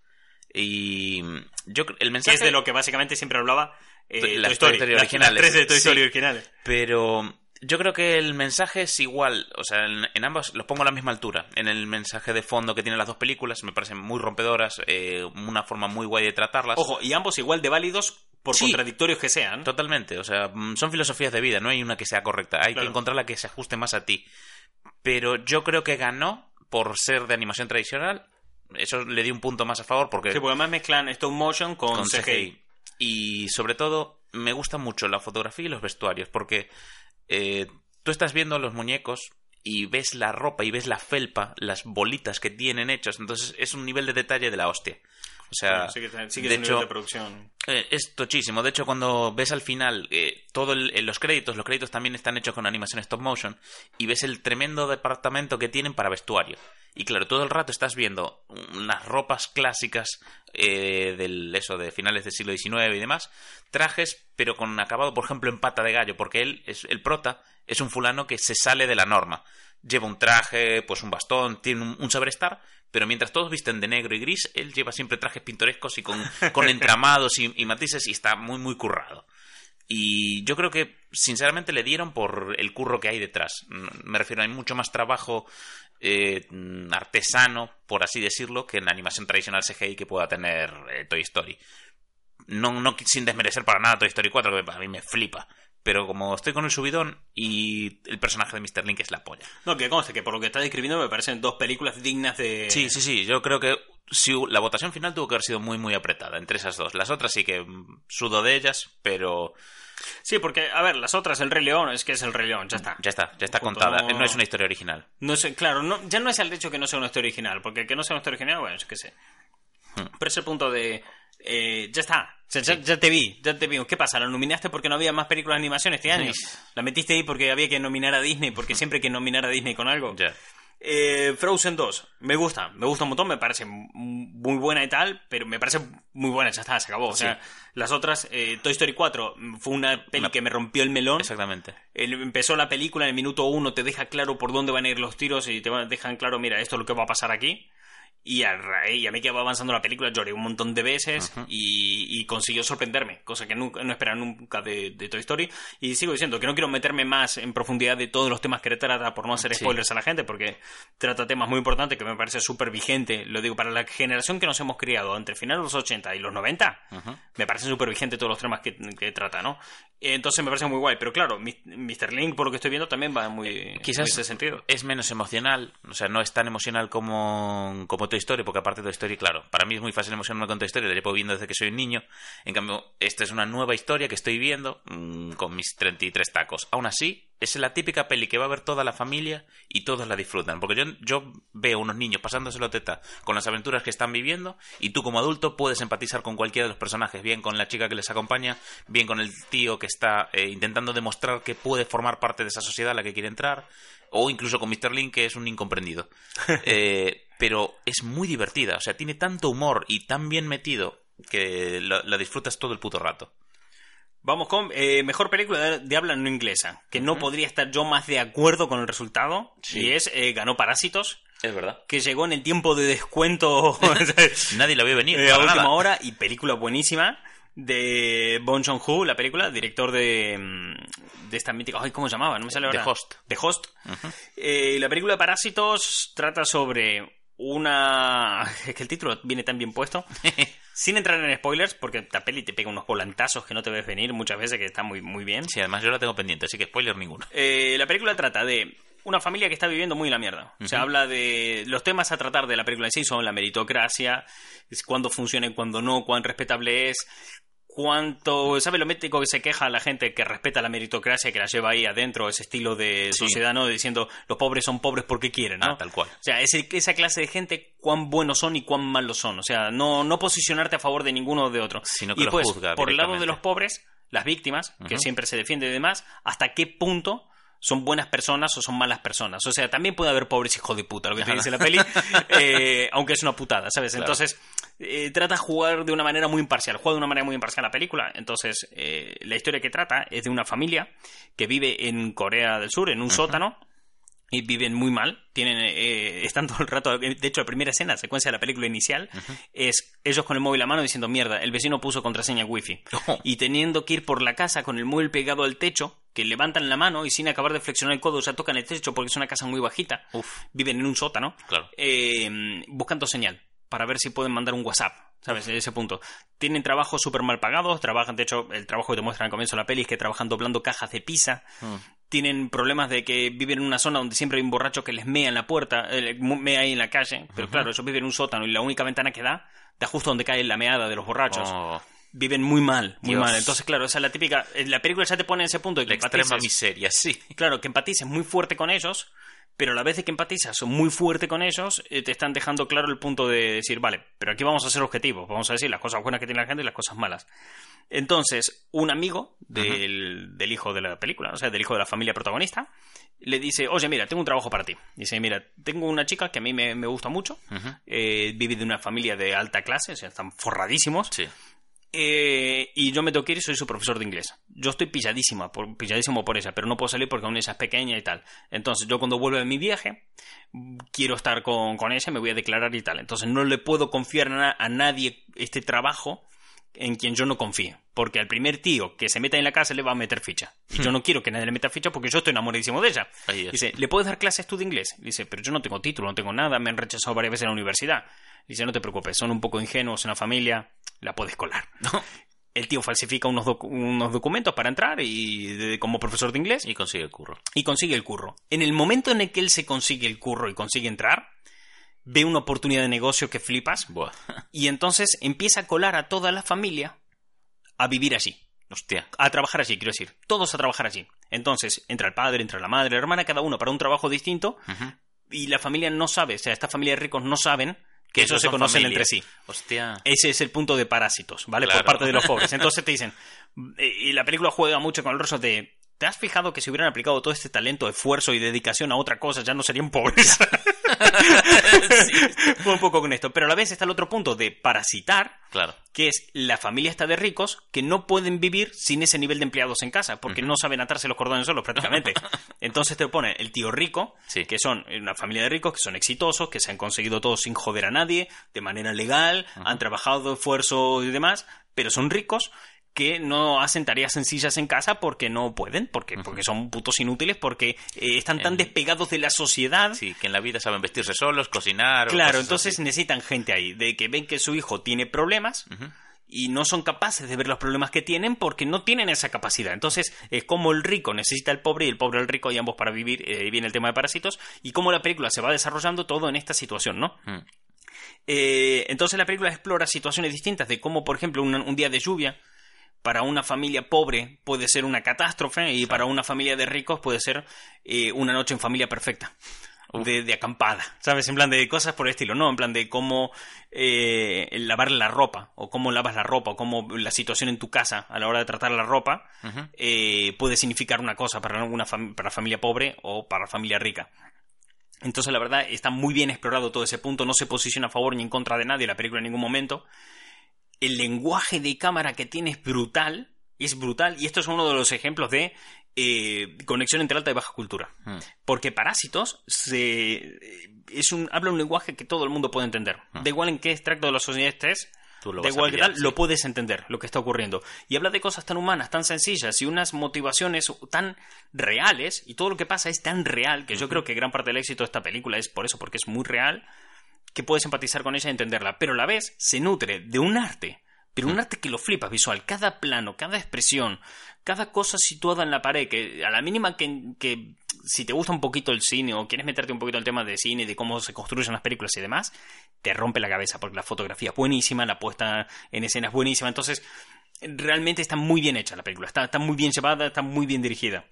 Y yo el mensaje es de lo que básicamente siempre hablaba eh, Las Toy Story, originales. las tres de Toy Sí. Story originales. Pero yo creo que el mensaje es igual. O sea, en, en ambos los pongo a la misma altura. En el mensaje de fondo que tienen las dos películas me parecen muy rompedoras, eh, una forma muy guay de tratarlas. Ojo, y ambos igual de válidos por Sí. contradictorios que sean. Totalmente, o sea, mm, son filosofías de vida, no hay una que sea correcta, hay Claro. que encontrar la que se ajuste más a ti. Pero yo creo que ganó por ser de animación tradicional, eso le di un punto más a favor porque Sí, porque además mezclan stop motion con, con CGI. CGI. Y sobre todo, me gusta mucho la fotografía y los vestuarios, porque eh, tú estás viendo los muñecos y ves la ropa y ves la felpa, las bolitas que tienen hechos, entonces es un nivel de detalle de la hostia. O sea, Sí que, sí que de es hecho, de producción. eh, es tochísimo. De hecho, cuando ves al final eh, todo el- eh, los créditos, los créditos también están hechos con animación stop motion y ves el tremendo departamento que tienen para vestuario. Y claro, todo el rato estás viendo unas ropas clásicas eh, del eso de finales del siglo XIX y demás, trajes, pero con acabado, por ejemplo, en pata de gallo, porque él es el prota es un fulano que se sale de la norma. Lleva un traje, pues un bastón, tiene un, un saber estar, pero mientras todos visten de negro y gris, él lleva siempre trajes pintorescos y con, entramados y, matices y está muy, muy currado. Y yo creo que, sinceramente, le dieron por el curro que hay detrás. Me refiero, hay mucho más trabajo eh, artesano, por así decirlo, que en la animación tradicional CGI que pueda tener eh, Toy Story. No, no sin desmerecer para nada Toy Story 4, que a mí me flipa. Pero como estoy con el subidón y el personaje de Mr. Link es la polla. No, que conste que por lo que está describiendo me parecen dos películas dignas de. Sí, sí, sí. Yo creo que si la votación final tuvo que haber sido muy, muy apretada entre esas dos. Las otras sí que mm, sudo de ellas, pero Sí, porque, a ver, las otras, El Rey León, es que es El Rey León, ya está. ya está, ya está Punto, contada. no- No... es una historia original. No sé, claro, no, ya no es el hecho que no sea una historia original, porque que no sea una historia original, bueno, yo qué sé. Hmm. Pero es el punto de. Eh, ya está. Ya, ya te vi, ya te vi. ¿Qué pasa? ¿La nominaste porque no había más películas de animación este año? Sí. ¿La metiste ahí porque había que nominar a Disney? Porque [laughs] siempre hay que nominar a Disney con algo. Eh, Frozen 2, me gusta, me gusta un montón, me parece muy buena y tal, pero me parece muy buena, ya está, se acabó. O sea, las otras, eh, Toy Story 4 mm, fue una peli Una- que me rompió el melón. Exactamente. El- empezó la película en el minuto uno, te deja claro por dónde van a ir los tiros y te dejan claro, mira, esto es lo que va a pasar aquí. Y a, raíz- a mí que va avanzando la película lloré un montón de veces y, y consiguió sorprenderme, cosa que nunca, no esperaba nunca de, de Toy Story. Y sigo diciendo que no quiero meterme más en profundidad de todos los temas que trata por no hacer Sí. spoilers a la gente, porque trata temas muy importantes que me parece súper vigente. Lo digo, para la generación que nos hemos criado entre finales de los 80 y los 90, Ujú. me parece súper vigente todos los temas que, que trata, ¿no? Entonces me parece muy guay. Pero claro, Mr. Link, por lo que estoy viendo, también va muy Eh, Quizás en ese sentido. es menos emocional, o sea, no es tan emocional como, como Toy Story, porque aparte de Toy Story, claro, para mí es muy fácil emocionarme con Toy Story, la llevo viendo desde que soy un niño. En cambio, esta es una nueva historia que estoy viendo mm, con mis 33 tacos. Aún así, es la típica peli que va a ver toda la familia y todos la disfrutan. Porque yo, yo veo unos niños pasándoselo teta con las aventuras que están viviendo y tú como adulto puedes empatizar con cualquiera de los personajes, bien con la chica que les acompaña, bien con el tío que está eh, intentando demostrar que puede formar parte de esa sociedad a la que quiere entrar, o incluso con Mr. Link que es un incomprendido. [laughs] Eh, pero es muy divertida, o sea, tiene tanto humor y tan bien metido que la, la disfrutas todo el puto rato. Vamos con eh, mejor película de, habla no inglesa, que no podría estar yo más de acuerdo con el resultado, Sí. y es, eh, ganó Parásitos, Es verdad. que llegó en el tiempo de descuento [laughs] [laughs] Nadie la vio venir. eh, a última nada. hora, y película buenísima, de Bon Joon-ho, la película, director de, mm, de esta mítica... Ay, ¿Cómo se llamaba? No me sale The ahora. Host. The Host. Eh, la película Parásitos trata sobre una... [laughs] Es que el título viene tan bien puesto. [laughs] Sin entrar en spoilers, porque la peli te pega unos volantazos que no te ves venir muchas veces, que está muy, muy bien. Sí, además yo la tengo pendiente, así que spoiler ninguno. Eh, la película trata de una familia que está viviendo muy la mierda. O sea, habla de los temas a tratar de la película en sí son la meritocracia, cuándo funciona y cuándo no, cuán respetable es, cuánto, ¿sabe lo métrico que se queja la gente que respeta la meritocracia que la lleva ahí adentro, ese estilo de sociedad, ¿no? Diciendo los pobres son pobres porque quieren, ¿no? Ah, tal cual. O sea, esa clase de gente, cuán buenos son y cuán malos son. O sea, no, no posicionarte a favor de ninguno o de otro. Sino que y los pues, juzga por el lado de los pobres, las víctimas, que siempre se defiende y demás, hasta qué punto son buenas personas o son malas personas. O sea, también puede haber pobres hijos de puta, lo que te dice la peli, [laughs] eh, aunque es una putada, ¿sabes? Claro. Entonces, eh, trata de jugar de una manera muy imparcial, juega de una manera muy imparcial la película. Entonces, eh, la historia que trata es de una familia que vive en Corea del Sur, en un sótano, y viven muy mal. Tienen, eh, están todo el rato. De hecho, la primera escena, secuencia de la película inicial, es ellos con el móvil a mano diciendo: Mierda, el vecino puso contraseña wifi. Oh. [laughs] Y teniendo que ir por la casa con el móvil pegado al techo, que levantan la mano y sin acabar de flexionar el codo, o sea, tocan el techo porque es una casa muy bajita. Uf, Viven en un sótano, claro. eh, buscando señal para ver si pueden mandar un WhatsApp. ¿Sabes? En ese punto. Tienen trabajos súper mal pagados. Trabajan, de hecho, el trabajo que te muestran al comienzo de la peli es que trabajan doblando cajas de pizza. Mm. Tienen problemas de que viven en una zona donde siempre hay un borracho que les mea en la puerta, eh, mea ahí en la calle. Pero claro, ellos viven en un sótano y la única ventana que da da justo donde cae la meada de los borrachos. Oh, Viven muy mal, muy Dios. mal. Entonces, claro, esa es la típica. en La película ya te pone en ese punto de que la extrema empatices- miseria, sí. Claro, que empatices muy fuerte con ellos, pero a la vez de que empatizas muy fuerte con ellos, eh, te están dejando claro el punto de decir, vale, pero aquí vamos a ser objetivos, vamos a decir las cosas buenas que tiene la gente y las cosas malas. Entonces, un amigo del, del hijo de la película, o sea, del hijo de la familia protagonista, le dice, oye, mira, tengo un trabajo para ti. Dice, mira, tengo una chica que a mí me, me gusta mucho, eh, vive de una familia de alta clase, o sea, están forradísimos, Sí. Eh, y yo me tengo que ir y soy su profesor de inglés. Yo estoy pilladísima, por, pilladísimo por ella, pero no puedo salir porque aún ella es pequeña y tal. Entonces, yo cuando vuelva de mi viaje, quiero estar con, con ella, me voy a declarar y tal. Entonces, no le puedo confiar a, a nadie este trabajo en quien yo no confíe. Porque al primer tío que se meta en la casa le va a meter ficha. Y yo no quiero que nadie le meta ficha porque yo estoy enamoradísimo de ella. Dice, ¿le puedes dar clases tú de inglés? Dice, pero yo no tengo título, no tengo nada, me han rechazado varias veces en la universidad. Dice, no te preocupes, son un poco ingenuos en la familia, la puedes colar. El tío falsifica unos, docu- unos documentos para entrar y de- como profesor de inglés Y consigue el curro. y consigue el curro. En el momento en el que él se consigue el curro y consigue entrar, ve una oportunidad de negocio que flipas Buah. y entonces empieza a colar a toda la familia a vivir allí Hostia. a trabajar allí, quiero decir, todos a trabajar allí. Entonces, entra el padre, entra la madre, la hermana, cada uno para un trabajo distinto y la familia no sabe, o sea, esta familia de ricos no saben que ellos se conocen familia. entre sí. Hostia. Ese es el punto de parásitos, ¿vale? Por parte de los pobres. [laughs] Entonces te dicen, eh, y la película juega mucho con el rollo de, ¿te has fijado que si hubieran aplicado todo este talento, esfuerzo y dedicación a otra cosa, ya no serían pobres? [laughs] Fue un poco con esto. Pero a la vez está el otro punto de parasitar, Claro. que es la familia está de ricos que no pueden vivir sin ese nivel de empleados en casa, porque no saben atarse los cordones solos prácticamente. [laughs] Entonces te pone el tío rico, Sí. que son una familia de ricos, que son exitosos, que se han conseguido todo sin joder a nadie, de manera legal, han trabajado, esfuerzo y demás, pero son ricos que no hacen tareas sencillas en casa porque no pueden, porque, porque son putos inútiles, porque eh, están tan En- despegados de la sociedad Sí, que en la vida saben vestirse solos, cocinar. o Claro, entonces así. necesitan gente ahí, de que ven que su hijo tiene problemas y no son capaces de ver los problemas que tienen porque no tienen esa capacidad. Entonces, es como el rico necesita al pobre y el pobre al rico y ambos para vivir, eh, viene el tema de parásitos, y cómo la película se va desarrollando todo en esta situación, ¿no? Mm. Eh, entonces la película explora situaciones distintas de cómo, por ejemplo, un, un día de lluvia para una familia pobre puede ser una catástrofe y para una familia de ricos puede ser eh, una noche en familia perfecta. De, de acampada, ¿sabes? En plan de cosas por el estilo, ¿no? En plan de cómo eh, lavar la ropa, o cómo lavas la ropa, o cómo la situación en tu casa a la hora de tratar la ropa eh, puede significar una cosa para alguna fam- para familia pobre o para familia rica. Entonces, la verdad, está muy bien explorado todo ese punto. No se posiciona a favor ni en contra de nadie la película en ningún momento. El lenguaje de cámara que tiene es brutal. Es brutal. Y esto es uno de los ejemplos de eh, conexión entre alta y baja cultura. Mm. Porque Parásitos se, es un, habla un lenguaje que todo el mundo puede entender. Da igual en qué extracto de la sociedad estés, a igual que tal, sí. lo puedes entender, lo que está ocurriendo. Y habla de cosas tan humanas, tan sencillas y unas motivaciones tan reales, y todo lo que pasa es tan real, que yo creo que gran parte del éxito de esta película es por eso, porque es muy real, que puedes empatizar con ella y entenderla. Pero a la vez se nutre de un arte pero un arte que lo flipas visual. Cada plano, cada expresión, cada cosa situada en la pared, que a la mínima que, que si te gusta un poquito el cine o quieres meterte un poquito en el tema de cine y de cómo se construyen las películas y demás, te rompe la cabeza porque la fotografía es buenísima, la puesta en escena es buenísima. Entonces, realmente está muy bien hecha la película, está, está muy bien llevada, está muy bien dirigida.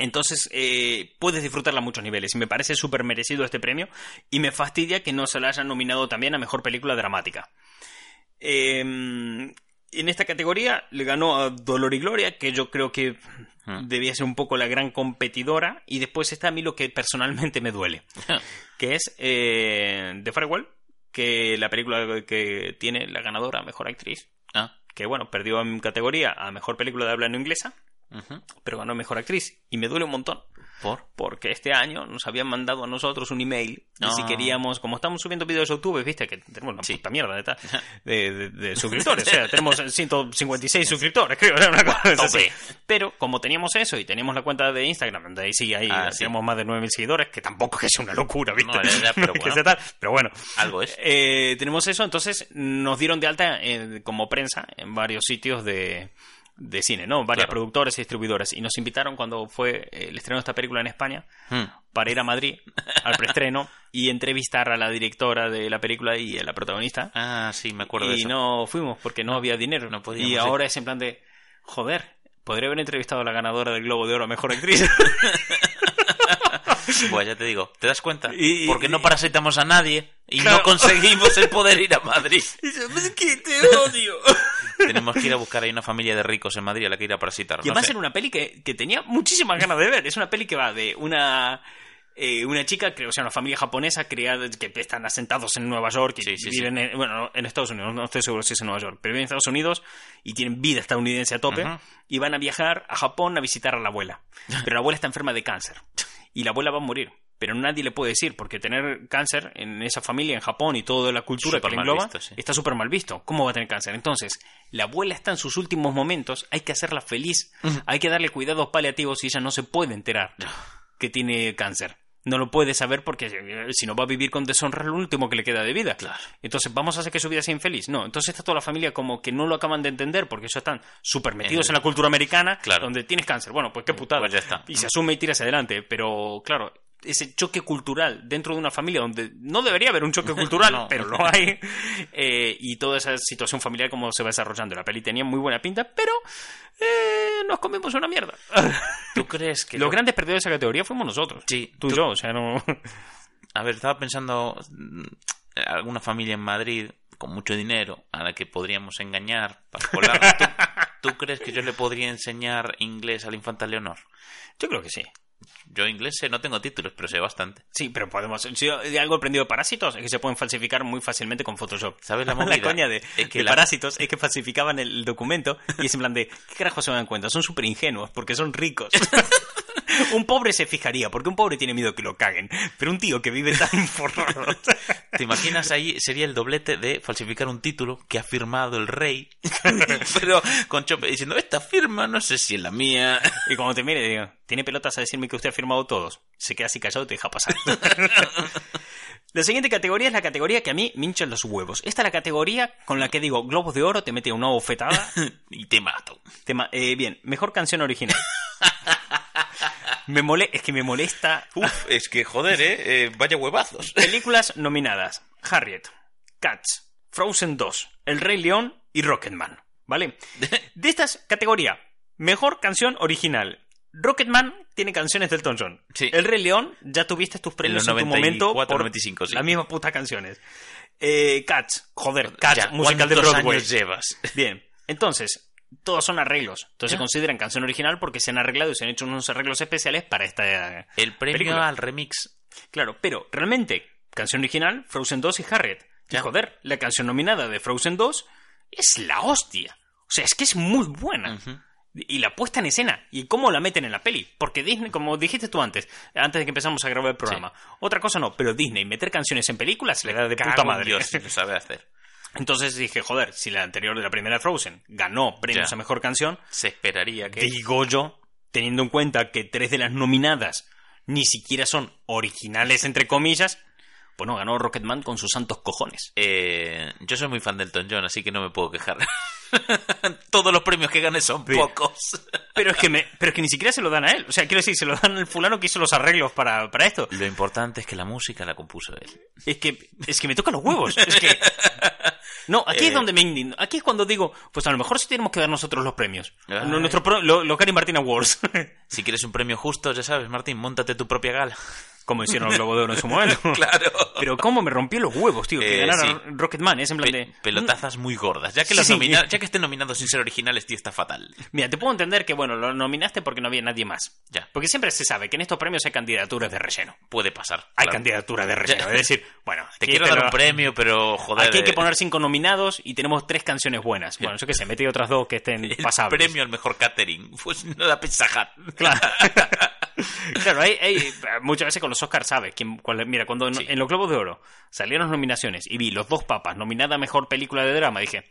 Entonces, eh, puedes disfrutarla a muchos niveles. Y me parece súper merecido este premio. Y me fastidia que no se la hayan nominado también a mejor película dramática. Eh, en esta categoría le ganó a Dolor y Gloria, que yo creo que Hmm. debía ser un poco la gran competidora. Y después está a mí lo que personalmente me duele, que es eh, The Farewell, que la película que tiene la ganadora mejor actriz. Ah, Que bueno, perdió en categoría a mejor película de habla no inglesa, pero ganó mejor actriz. Y me duele un montón. ¿Por? Porque este año nos habían mandado a nosotros un email y Ah. si queríamos, como estamos subiendo vídeos de YouTube, viste que tenemos una Sí. puta mierda de, de, de- de suscriptores, o sea, [laughs] tenemos 156 suscriptores, creo, una cosa así. Pero como teníamos eso y teníamos la cuenta de Instagram, donde ahí sí, ahí Ah, sí. más de 9.000 seguidores, que tampoco es que sea una locura, viste. No, [laughs] pero bueno. tal, pero bueno. Algo es. Eh, tenemos eso, entonces nos dieron de alta eh, como prensa en varios sitios de, de cine, ¿no? Varias Claro. productores y distribuidoras. Y nos invitaron cuando fue el estreno de esta película en España Hmm. para ir a Madrid al preestreno [laughs] y entrevistar a la directora de la película y a la protagonista. Ah, sí, me acuerdo de Y eso. no fuimos porque no había dinero. no podíamos y ahora es en plan de, joder, podría haber entrevistado a la ganadora del Globo de Oro a Mejor Actriz. [laughs] Pues ya te digo, ¿te das cuenta? Y- Porque no parasitamos a nadie y Claro. no conseguimos el poder ir a Madrid. [laughs] es que te odio. Tenemos que ir a buscar ahí una familia de ricos en Madrid a la que ir a parasitar. Y no además sé. era una peli que, que tenía muchísimas ganas de ver. Es una peli que va de una eh, una chica, creo, o sea, una familia japonesa criada, que están asentados en Nueva York y Sí, sí, viven, En, bueno, en Estados Unidos, no estoy seguro si es en Nueva York, pero viven en Estados Unidos y tienen vida estadounidense a tope y van a viajar a Japón a visitar a la abuela. [laughs] Pero la abuela está enferma de cáncer y la abuela va a morir. Pero nadie le puede decir, porque tener cáncer en esa familia, en Japón y toda la cultura que le engloba, visto, sí. está súper mal visto. ¿Cómo va a tener cáncer? Entonces, la abuela está en sus últimos momentos, hay que hacerla feliz, hay que darle cuidados paliativos y ella no se puede enterar que tiene cáncer. No lo puede saber porque eh, si no va a vivir con deshonra es lo último que le queda de vida. Claro. Entonces, ¿vamos a hacer que su vida sea infeliz? No. Entonces está toda la familia como que no lo acaban de entender porque ellos están súper metidos en la cultura americana Claro. donde tienes cáncer. Bueno, pues qué putada. Pues ya está. Y se asume y tira hacia adelante. Pero, claro, ese choque cultural dentro de una familia donde no debería haber un choque cultural, [laughs] No. pero lo hay. eh, y toda esa situación familiar como se va desarrollando. La peli tenía muy buena pinta, pero eh, nos comimos una mierda. [laughs] ¿Tú crees que... Los lo- grandes perdidos de esa categoría fuimos nosotros. Sí, Tú y yo, o sea, no... [laughs] A ver, estaba pensando mm, alguna familia en Madrid con mucho dinero a la que podríamos engañar para colar. ¿Tú, tú crees que yo le podría enseñar inglés a la infanta Leonor? Yo creo que sí. Yo inglés sé, no tengo títulos, pero sé bastante. Sí, pero podemos. Si de algo aprendido de Parásitos es que se pueden falsificar muy fácilmente con Photoshop. ¿Sabes [laughs] la movida? coña de, Es que de la- Parásitos es que falsificaban el documento y es en plan de, ¿qué carajo se dan cuenta? Son súper ingenuos porque son ricos. [laughs] [laughs] un pobre se fijaría, porque un pobre tiene miedo que lo caguen. Pero un tío que vive tan [laughs] forrado. ¿Te imaginas ahí? Sería el doblete de falsificar un título que ha firmado el rey, [laughs] pero con chope diciendo, esta firma no sé si es la mía. y cuando te mire, digo, ¿tiene pelotas a decirme que usted ha firmado todos? Se queda así callado y te deja pasar. La siguiente categoría es la categoría que a mí me hinchan los huevos. Esta es la categoría con la que digo, Globos de Oro te mete una bofetada y te mato. Tema, eh, bien, mejor canción original. Me mole, es que me molesta. Uf, es que joder, ¿eh? Eh, Vaya huevazos. [laughs] Películas nominadas: Harriet, Cats, Frozen 2, El Rey León y Rocketman. ¿Vale? De estas categoría, mejor canción original. Rocketman tiene canciones del John. Sí. El Rey León, ya tuviste tus premios en tu momento 94, por 95, sí. las mismas putas canciones. Eh, Cats, joder, Cats, Ya, musical de ¿cuántos Broadway. años llevas? Bien, entonces, todos son arreglos. Entonces se consideran canción original porque se han arreglado y se han hecho unos arreglos especiales para esta. eh, El premio película. al remix. Claro, pero realmente, canción original, Frozen 2 y Harriet. Y joder, la canción nominada de Frozen 2 es la hostia. O sea, es que es muy buena. Y la puesta en escena. Y cómo la meten en la peli. Porque Disney, como dijiste tú antes, antes de que empezamos a grabar el programa. Otra cosa no, pero Disney, meter canciones en películas se le da de puta Cago madre. Dios, si [laughs] lo sabe hacer. Entonces dije, joder, si la anterior de la primera de Frozen ganó premios Ya. a mejor canción, Se esperaría que... digo yo, teniendo en cuenta que tres de las nominadas ni siquiera son originales, entre comillas, Pues no, ganó Rocketman con sus santos cojones. Eh, yo soy muy fan del Elton John, así que no me puedo quejar. [laughs] Todos los premios que gane son pocos. Pero es que me, pero es que ni siquiera se lo dan a él. O sea, quiero decir, se lo dan al fulano que hizo los arreglos para, para esto. Lo importante es que la música la compuso él. Es que, es que me tocan los huevos. Es que. [laughs] No, aquí es Eh. donde me indigno. Aquí es cuando digo, pues a lo mejor sí tenemos que dar nosotros los premios. Ay. Nuestro pro- lo, lo Gary Martin Awards. Si quieres un premio justo, ya sabes, Martín, montate tu propia gala. Como hicieron [laughs] el Globo de Oro en su momento. [laughs] Claro. Pero cómo me rompió los huevos, tío, que Eh, ganara sí. Rocketman. Es en plan Pe- de. pelotazas muy gordas. Ya que, Sí, los sí. nomina- ya que estén nominados sin ser originales, tío, está fatal. Mira, te puedo entender que, bueno, lo nominaste porque no había nadie más. Ya. Porque siempre se sabe que en estos premios hay candidaturas de relleno. Puede pasar. Hay claro. candidaturas de relleno. Ya. Es decir, bueno, Te quiero te dar lo- un premio, pero joder. Aquí hay que eh, poner cinco nominados y tenemos tres canciones buenas. Bueno, yo qué sé, metí otras dos que estén el pasables. premio al mejor catering. Pues no da Pizza. Claro. [laughs] claro, hay, hay- muchas veces con los Oscars sabes quién, cuál mira, cuando en, Sí. en los Globos de Oro salieron las nominaciones y vi los dos papas nominada a mejor película de drama, dije,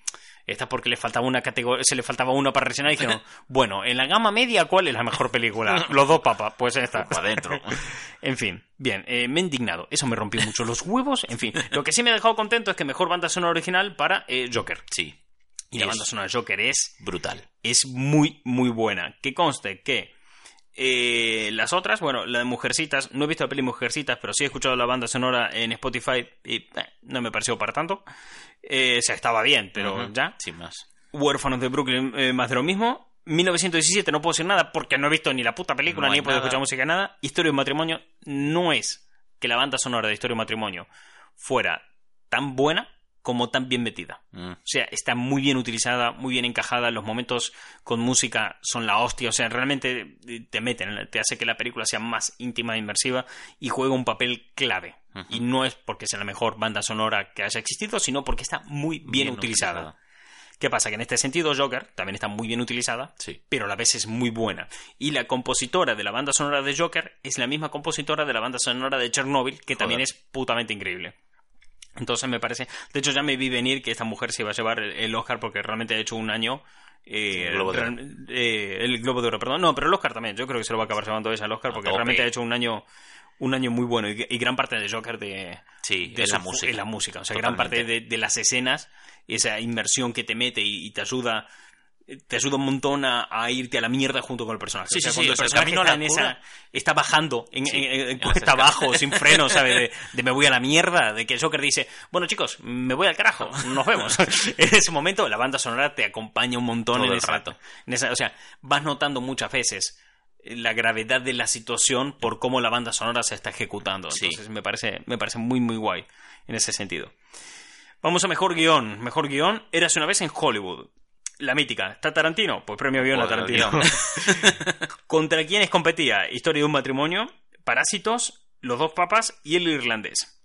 esta es porque le faltaba una categoría, se le faltaba una para rellenar y dijeron, [laughs] bueno, en la gama media, ¿cuál es la mejor película? [laughs] Los dos papas, pues esta. Para adentro. [laughs] En fin, bien, eh, me he indignado. Eso me rompió mucho los huevos. En fin, lo que sí me ha dejado contento es que mejor banda sonora original para eh, Joker. Sí. Y la banda sonora de Joker es Brutal. es muy, muy buena. Que conste que eh, las otras, bueno, la de Mujercitas, no he visto la peli Mujercitas, pero sí he escuchado la banda sonora en Spotify y eh, no me pareció para tanto. Eh, o sea, estaba bien, pero ya. Sin más. Huérfanos de Brooklyn, eh, más de lo mismo. 1917 no puedo decir nada porque no he visto ni la puta película, No ni he podido escuchar música, nada. Historia de un matrimonio no es que la banda sonora de Historia de un matrimonio fuera tan buena como tan bien metida. Mm. O sea, está muy bien utilizada, muy bien encajada. Los momentos con música son la hostia. O sea, realmente eh, te meten, te hace que la película sea más íntima e inmersiva y juega un papel clave. Y no es porque sea la mejor banda sonora que haya existido, sino porque está muy bien, utilizada. ¿Qué pasa? Que en este sentido Joker también está muy bien utilizada, Sí. pero a la vez es muy buena. Y la compositora de la banda sonora de Joker es la misma compositora de la banda sonora de Chernobyl, que también es putamente increíble. Entonces me parece. De hecho, ya me vi venir que esta mujer se iba a llevar el- Oscar porque realmente ha hecho un año. eh, El Globo de Oro. real- eh, el Globo de Oro, perdón. No, pero el Oscar también. Yo creo que se lo va a acabar llevando ella el Oscar porque realmente ha hecho un año un año muy bueno y, y gran parte de Joker de, Sí, de es la música. es la música. O sea, gran parte de, de las escenas, esa inmersión que te mete y, y te ayuda te ayuda un montón a, a irte a la mierda junto con el personaje. Sí, o sea, sí, cuando sí, el personaje está, en esa- está bajando en, Sí, en- en- cuesta abajo, sin freno, [laughs] ¿sabes? De, de me voy a la mierda, de que el Joker dice, bueno chicos, me voy al carajo, nos vemos. [laughs] [laughs] en ese momento la banda sonora te acompaña un montón Todo en esa, rato. en esa- o sea, vas notando muchas veces la gravedad de la situación por cómo la banda sonora se está ejecutando. Sí. Entonces me parece, me parece muy, muy guay en ese sentido. Vamos a mejor guion. Mejor guion, Érase una vez en Hollywood. La mítica. ¿Está Tarantino? Pues premio guion a Tarantino. [laughs] ¿Contra quiénes competía? Historia de un matrimonio, Parásitos, Los dos papas y el irlandés.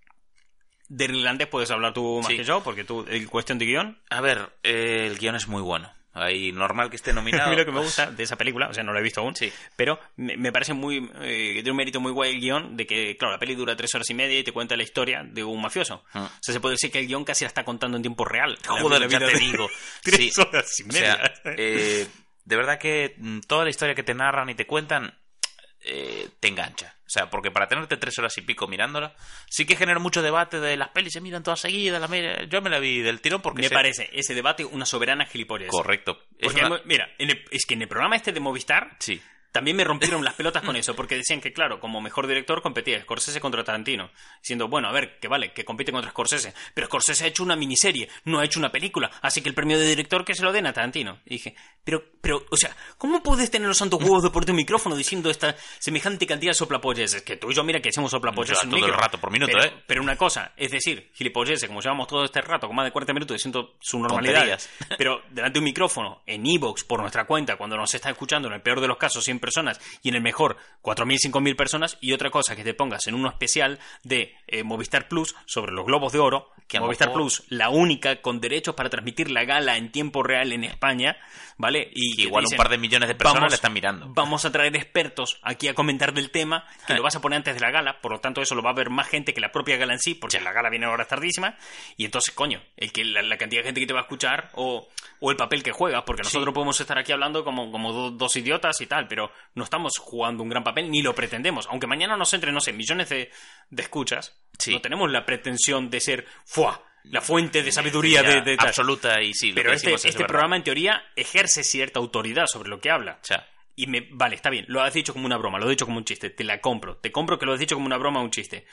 Del irlandés puedes hablar tú más Sí. que yo, porque tú, en cuestión de guion, A ver, eh, el guion es muy bueno. Ahí normal que esté nominado. [laughs] A mí lo que me gusta de esa película, o sea, no la he visto aún, Sí. pero me, me parece muy. eh, de un mérito muy guay el guion, de que, claro, la peli dura tres horas y media y te cuenta la historia de un mafioso. Ah. O sea, se puede decir que el guion casi la está contando en tiempo real. Joder, la ya vida te de- digo. [laughs] tres Sí. horas y O media. sea, eh, de verdad que mm, toda la historia que te narran y te cuentan eh, te engancha. O sea, porque para tenerte tres horas y pico mirándola, sí que genera mucho debate de las pelis se miran todas seguidas. mira- Yo me la vi del tirón porque me parece ese debate una soberana gilipollez. Correcto. Es Porque, una- mira, en el- es que en el programa este de Movistar Sí. También me rompieron las pelotas con [coughs] eso, porque decían que, claro, como mejor director competía Scorsese contra Tarantino. Diciendo, bueno, a ver, que vale, que compite contra Scorsese. Pero Scorsese ha hecho una miniserie, no ha hecho una película, así que el premio de director que se lo den a Tarantino. Y dije, pero, pero, o sea, ¿cómo puedes tener los santos huevos de por tu micrófono diciendo esta semejante cantidad de soplapolles? Es que tú y yo, mira, que hacemos soplapolles Ya, en todo el micro. rato, por minuto, pero, ¿eh? Pero una cosa, es decir, gilipolleces, como llevamos todo este rato, con más de 40 minutos diciendo su normalidad. Pero delante de un micrófono, en Evox, por nuestra cuenta, cuando nos está escuchando, en el peor de los casos, 100 personas, y en el mejor, 4.000, 5.000 personas, y otra cosa, que te pongas en uno especial de eh, Movistar Plus sobre los Globos de Oro, Que a Movistar mejor- Plus, la única con derechos para transmitir la gala en tiempo real en España, ¿vale? Y Que igual dicen, un par de millones de personas vamos- la están mirando. Vamos a traer expertos aquí a comentar del tema, que lo vas a poner antes de la gala, por lo tanto eso lo va a ver más gente que la propia gala en sí, porque la gala viene ahora tardísima, y entonces, coño, el que la, la cantidad de gente que te va a escuchar o, o el papel que juegas, porque nosotros podemos estar aquí hablando como, como do- dos idiotas y tal, pero no estamos jugando un gran papel ni lo pretendemos. Aunque mañana nos entre, no sé, millones de, de escuchas, Sí. no tenemos la pretensión de ser ¡fua! la fuente de sabiduría de, de absoluta y sí. lo Pero que este, es este programa, en teoría, ejerce cierta autoridad sobre lo que habla. O sea, Y me, vale, está bien, lo has dicho como una broma, lo has dicho como un chiste, te la compro, te compro que lo has dicho como una broma o un chiste.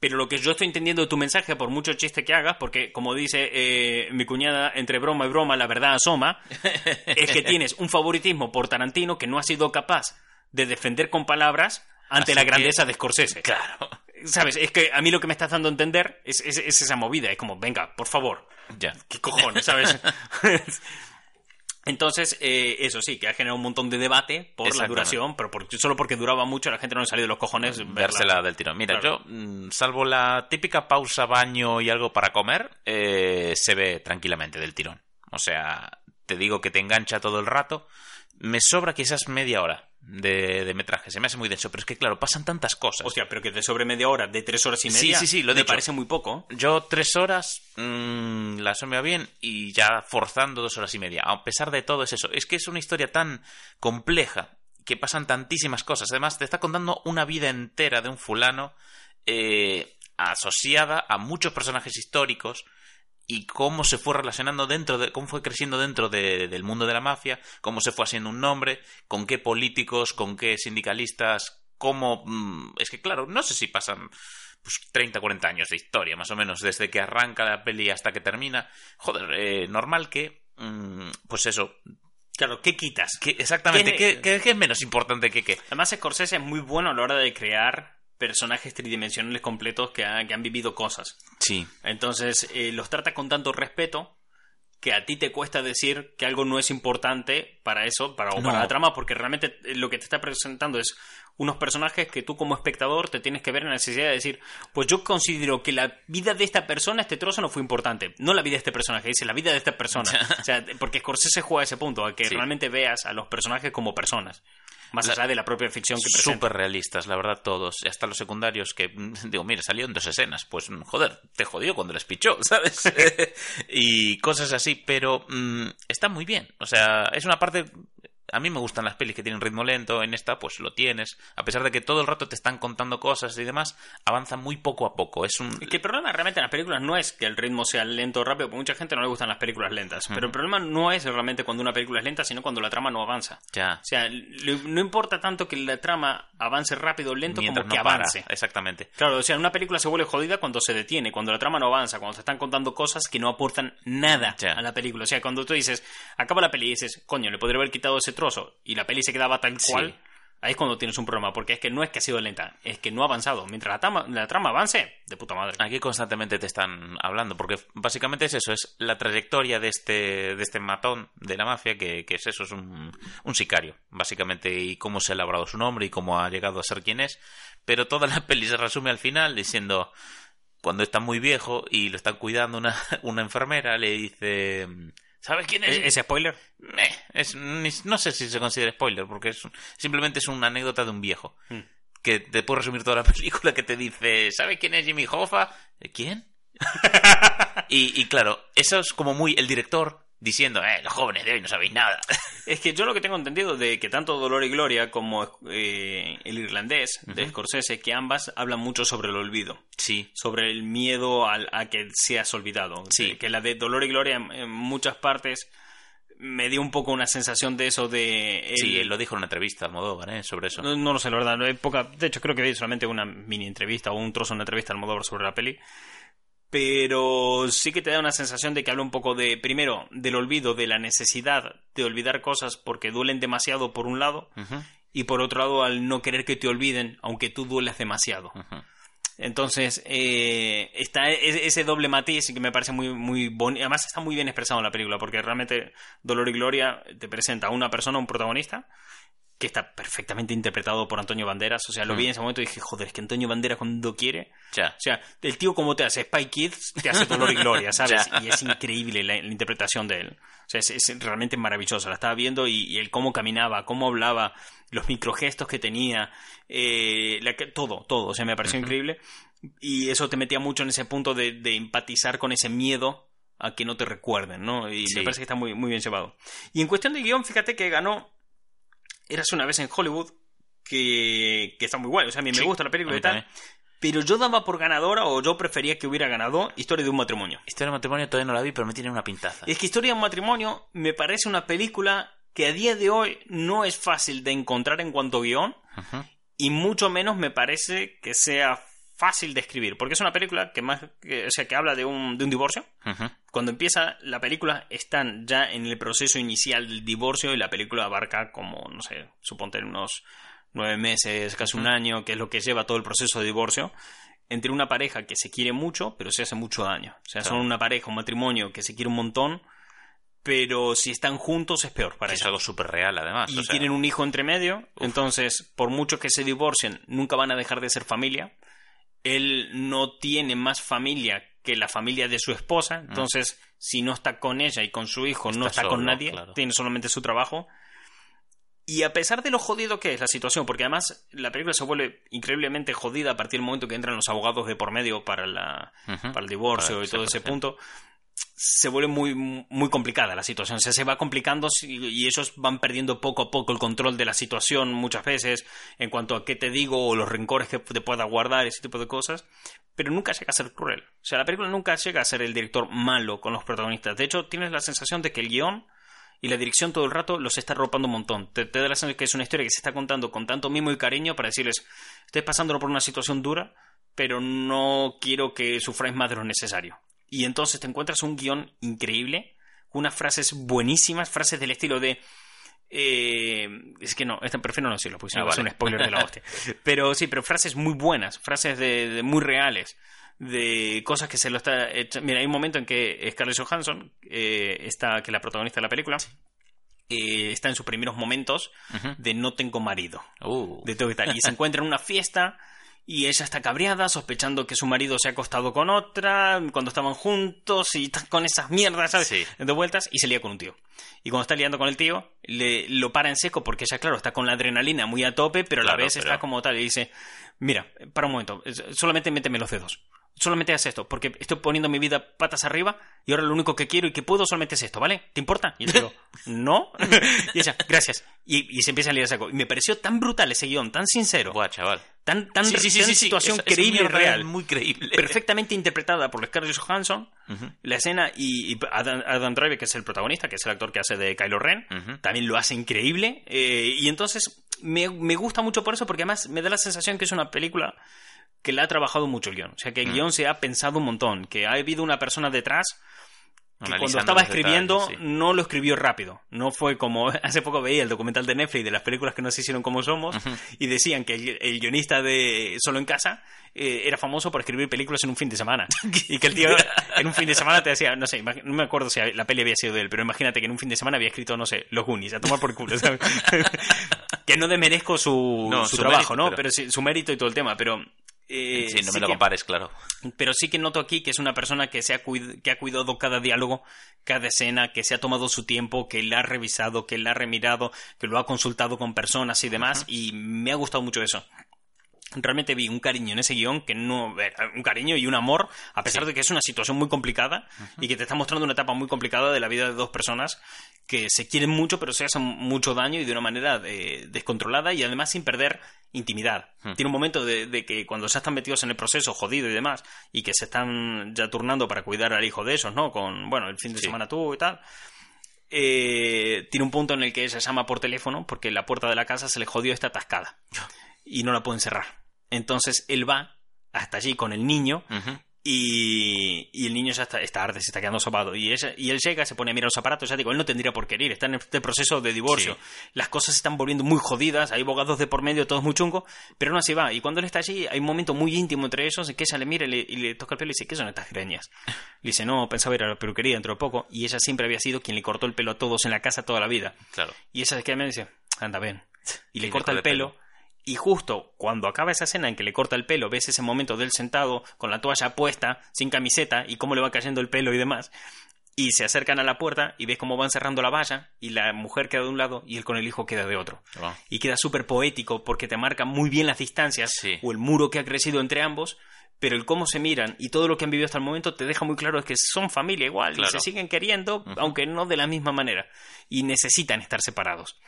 Pero lo que yo estoy entendiendo de tu mensaje, por mucho chiste que hagas, porque como dice eh, mi cuñada, entre broma y broma la verdad asoma, [laughs] es que tienes un favoritismo por Tarantino que no has sido capaz de defender con palabras ante Así la que- grandeza de Scorsese. claro. ¿Sabes? Es que a mí lo que me estás dando a entender es, es- es esa movida, es como, venga, por favor, Ya. ¿Qué cojones, sabes? [laughs] Entonces, eh, eso sí, que ha generado un montón de debate por la duración, pero por- solo porque duraba mucho, la gente no le salió de los cojones verla. Vérsela del tirón. Mira, Claro. yo, mm, salvo la típica pausa, baño y algo para comer, eh, se ve tranquilamente del tirón. O sea, te digo que te engancha todo el rato. Me sobra quizás media hora de, de metraje. Se me hace muy denso, pero es que, claro, pasan tantas cosas. Hostia, pero que de sobre media hora, de tres horas y Sí, media, sí, sí, lo he me dicho. parece muy poco. Yo tres horas mm, la asomeo bien y ya forzando dos horas y media. A pesar de todo es eso. Es que es una historia tan compleja que pasan tantísimas cosas. Además, te está contando una vida entera de un fulano eh, asociada a muchos personajes históricos y cómo se fue relacionando dentro de, cómo fue creciendo dentro de- del mundo de la mafia, cómo se fue haciendo un nombre, con qué políticos, con qué sindicalistas, cómo... mm, es que claro, no sé si pasan pues 30, 40 años de historia, más o menos, desde que arranca la peli hasta que termina. Joder, eh, normal que... mm, pues eso. Claro, ¿qué quitas? exactamente, ¿Qué- ¿qué, qué- qué es menos importante que qué? Además, Scorsese es muy bueno a la hora de crear personajes tridimensionales completos que, ha- que han vivido cosas. Sí, Entonces, eh, los trata con tanto respeto que a ti te cuesta decir que algo no es importante para eso, para, o No. para la trama, porque realmente eh, lo que te está presentando es unos personajes que tú como espectador te tienes que ver en la necesidad de decir, pues yo considero que la vida de esta persona, este trozo no fue importante, no la vida de este personaje, dice la vida de esta persona. [laughs] o sea, porque Scorsese juega a ese punto, a que Sí. realmente veas a los personajes como personas, más allá de la propia ficción que presenta. súper realistas, la verdad, todos. Hasta los secundarios que, [laughs] digo, mira, salió en dos escenas. Pues, mm, joder, te jodió cuando les pichó, [laughs] ¿sabes? [laughs] y cosas así, pero mm, está muy bien. O sea, es una parte... A mí me gustan las pelis que tienen ritmo lento, en esta pues lo tienes. A pesar de que todo el rato te están contando cosas y demás, avanza muy poco a poco. Es un... Es que el problema realmente en las películas no es que el ritmo sea lento o rápido, porque mucha gente no le gustan las películas lentas. Pero el problema no es realmente cuando una película es lenta, sino cuando la trama no avanza. Ya. O sea, no importa tanto que la trama avance rápido o lento Mientras como que no para. avance. Exactamente. Claro, o sea, una película se vuelve jodida cuando se detiene, cuando la trama no avanza, cuando se están contando cosas que no aportan nada Ya. a la película. O sea, cuando tú dices, acaba la peli y dices, coño, le podría haber quitado ese y la peli se quedaba tal Sí. cual, ahí es cuando tienes un problema, porque es que no es que ha sido lenta, es que no ha avanzado. Mientras la trama, la trama avance, de puta madre. Aquí constantemente te están hablando, porque básicamente es eso, es la trayectoria de este, de este matón de la mafia, que, que es eso, es un, un sicario, básicamente, y cómo se ha elaborado su nombre y cómo ha llegado a ser quien es. Pero toda la [laughs] peli se resume al final diciendo, cuando está muy viejo y lo están cuidando una, [laughs] una enfermera, le dice, ¿sabes quién es? ¿E- ¿Ese spoiler? Meh, es, ni- no sé si se considera spoiler, porque es, simplemente es una anécdota de un viejo. Hmm. Que te puedo resumir toda la [laughs] película que te dice, ¿sabe quién es Jimmy Hoffa? ¿Quién? [laughs] y, y claro, eso es como muy el director diciendo, eh, los jóvenes de hoy no sabéis nada. [laughs] Es que yo lo que tengo entendido de que tanto Dolor y Gloria como eh, el irlandés de Scorsese, que ambas hablan mucho sobre el olvido, sí, sobre el miedo al- a, que seas olvidado. Sí. Que la de Dolor y Gloria en, en muchas partes me dio un poco una sensación de eso de... el- sí, él lo dijo en una entrevista a Almodóvar, ¿eh? Sobre eso. No, no lo sé, la verdad. no hay poca- de hecho, creo que vi solamente una mini entrevista o un trozo de una entrevista al Almodóvar sobre la peli. Pero sí que te da una sensación de que habla un poco de, primero, del olvido, de la necesidad de olvidar cosas porque duelen demasiado por un lado, y por otro lado al no querer que te olviden, aunque tú duelas demasiado. Entonces, eh, está e- ese doble matiz que me parece muy, muy bonito. Además, está muy bien expresado en la película, porque realmente Dolor y Gloria te presenta a una persona, un protagonista, que está perfectamente interpretado por Antonio Banderas. O sea, lo vi en ese momento y dije, joder, es que Antonio Banderas cuando quiere. Ya. O sea, el tío como te hace Spy Kids, te hace Dolor y Gloria, [laughs] ¿sabes? Ya. Y es increíble la, la interpretación de él. O sea, es, es realmente maravillosa. La estaba viendo y, y el cómo caminaba, cómo hablaba, los microgestos que tenía, eh, la todo, todo. O sea, me pareció increíble. Y eso te metía mucho en ese punto de, de empatizar con ese miedo a que no te recuerden, ¿no? Y Sí. me parece que está muy, muy bien llevado. Y en cuestión de guion, fíjate que ganó Eras una vez en Hollywood, que, que está muy guay. O sea, a mí Sí, me gusta la película y tal. Pero yo daba por ganadora, o yo prefería que hubiera ganado, Historia de un matrimonio. Historia de matrimonio todavía no la vi, pero me tiene una pintaza. Es que Historia de un matrimonio me parece una película que a día de hoy no es fácil de encontrar en cuanto a guion, y mucho menos me parece que sea fácil de escribir, porque es una película que más, que- o sea, que habla de un, de un divorcio. Ujú. Cuando empieza la película están ya en el proceso inicial del divorcio y la película abarca como, no sé, suponte unos nueve meses, casi un año, que es lo que lleva todo el proceso de divorcio, entre una pareja que se quiere mucho, pero se hace mucho daño. O sea, son una pareja, un matrimonio que se quiere un montón, pero si están juntos es peor para es algo súper real, además. Y o sea, tienen un hijo entre medio, Uf. entonces, por mucho que se divorcien, nunca van a dejar de ser familia. Él no tiene más familia que la familia de su esposa, entonces, si no está con ella y con su hijo, no Mm. Está con nadie, claro. tiene solamente su trabajo. Y a pesar de lo jodido que es la situación, porque además la película se vuelve increíblemente jodida a partir del momento que entran los abogados de por medio para, la, para el divorcio Para y todo ese punto, se vuelve muy, muy complicada la situación. O sea, se va complicando y ellos van perdiendo poco a poco el control de la situación muchas veces en cuanto a qué te digo o los rencores que te pueda guardar, ese tipo de cosas. Pero nunca llega a ser cruel. O sea, la película nunca llega a ser el director malo con los protagonistas. De hecho, tienes la sensación de que el guion y la dirección todo el rato los está ropando un montón. Te, te da la sensación de que es una historia que se está contando con tanto mimo y cariño para decirles, estés pasándolo por una situación dura, pero no quiero que sufráis más de lo necesario. Y entonces te encuentras un guion increíble, unas frases buenísimas, frases del estilo de... eh, es que no, esta prefiero no decirlo, porque si Ah, no va a ser vale. un spoiler de la hostia. [laughs] Pero sí, pero frases muy buenas, frases de, de muy reales, de cosas que se lo está... hecha- Mira, hay un momento en que Scarlett Johansson, eh, está, que es la protagonista de la película, eh, está en sus primeros momentos de no tengo marido Uh, de todo y tal. Y se encuentra en una fiesta y ella está cabreada, sospechando que su marido se ha acostado con otra cuando estaban juntos y con esas mierdas, ¿sabes? Sí. De vueltas y se lía con un tío. Y cuando está liando con el tío, le, lo para en seco porque ella, claro, está con la adrenalina muy a tope, pero a la Claro, vez pero- está como tal y dice, mira, para un momento, es- solamente méteme los dedos. Solamente haz esto, porque estoy poniendo mi vida patas arriba y ahora lo único que quiero y que puedo solamente es esto, ¿vale? ¿Te importa? Y él digo, [laughs] no. [laughs] y ella, gracias. Y, y se empieza a liar a saco. Y me pareció tan brutal ese guion, tan sincero, buah, chaval. tan, tan, Sí, sí, sí, tan situación Es- creíble real, Muy creíble. perfectamente interpretada por Scarlett Johansson, Ujú. la escena y, y Adam, Adam Driver, que es el protagonista, que es el actor que hace de Kylo Ren, Ujú. también lo hace increíble. eh, y entonces me, me gusta mucho por eso, porque además me da la sensación que es una película que la ha trabajado mucho el guion. O sea, que el Mm. guion se ha pensado un montón, que ha habido una persona detrás que cuando estaba escribiendo detalles, sí. no lo escribió rápido. No fue como... [laughs] Hace poco veía el documental de Netflix de las películas que no se hicieron como somos y decían que el, el guionista de Solo en Casa eh, era famoso por escribir películas en un fin de semana. [laughs] y que el tío en un fin de semana te decía, no sé, no me acuerdo si la peli había sido de él, pero imagínate que en un fin de semana había escrito, no sé, Los Goonies, a tomar por culo, ¿sabes? [laughs] que no demerezco su, No, su su trabajo, mérito, ¿no? pero- Pero sí, su mérito y todo el tema, pero... eh, Sí, no sí me lo que- compares, claro. pero sí que noto aquí que es una persona que, se ha, cuid- que ha cuidado cada diálogo, cada escena, que se ha tomado su tiempo, que la ha revisado, que la ha remirado, que lo ha consultado con personas y demás, y me ha gustado mucho eso. Realmente vi un cariño en ese guion que no. Un cariño y un amor, a pesar Sí. de que es una situación muy complicada y que te está mostrando una etapa muy complicada de la vida de dos personas que se quieren mucho, pero se hacen mucho daño y de una manera eh, descontrolada y además sin perder intimidad. Tiene un momento de, de que cuando ya están metidos en el proceso, jodido y demás, y que se están ya turnando para cuidar al hijo de esos, ¿no? Con, bueno, el fin de Sí. semana tú y tal. eh, tiene un punto en el que ella llama por teléfono porque la puerta de la casa se le jodió está atascada y no la pueden cerrar. Entonces él va hasta allí con el niño y, y el niño ya está, está arde, se está quedando sopado. Y, ella- y él llega, se pone a mirar los aparatos, ya digo, él no tendría por qué ir, está en este proceso de divorcio. Sí. Las cosas se están volviendo muy jodidas, hay abogados de por medio, todo es muy chungo, pero no así va. Y cuando él está allí, hay un momento muy íntimo entre ellos en que ella le mira y le, y le toca el pelo y dice, ¿qué son estas greñas? [laughs] Le dice, no, pensaba ir a la peluquería dentro de poco. Y ella siempre había sido quien le cortó el pelo a todos en la casa toda la vida. Claro. Y ella se queda y me dice, anda, ven. Y le el corta el pelo. Y justo cuando acaba esa escena en que le corta el pelo, ves ese momento de él sentado con la toalla puesta, sin camiseta, y cómo le va cayendo el pelo y demás. Y se acercan a la puerta y ves cómo van cerrando la valla y la mujer queda de un lado y él con el hijo queda de otro. Oh. Y queda súper poético porque te marca muy bien las distancias Sí. o el muro que ha crecido entre ambos, pero el cómo se miran y todo lo que han vivido hasta el momento te deja muy claro que son familia igual y se siguen queriendo, aunque no de la misma manera. Y necesitan estar separados.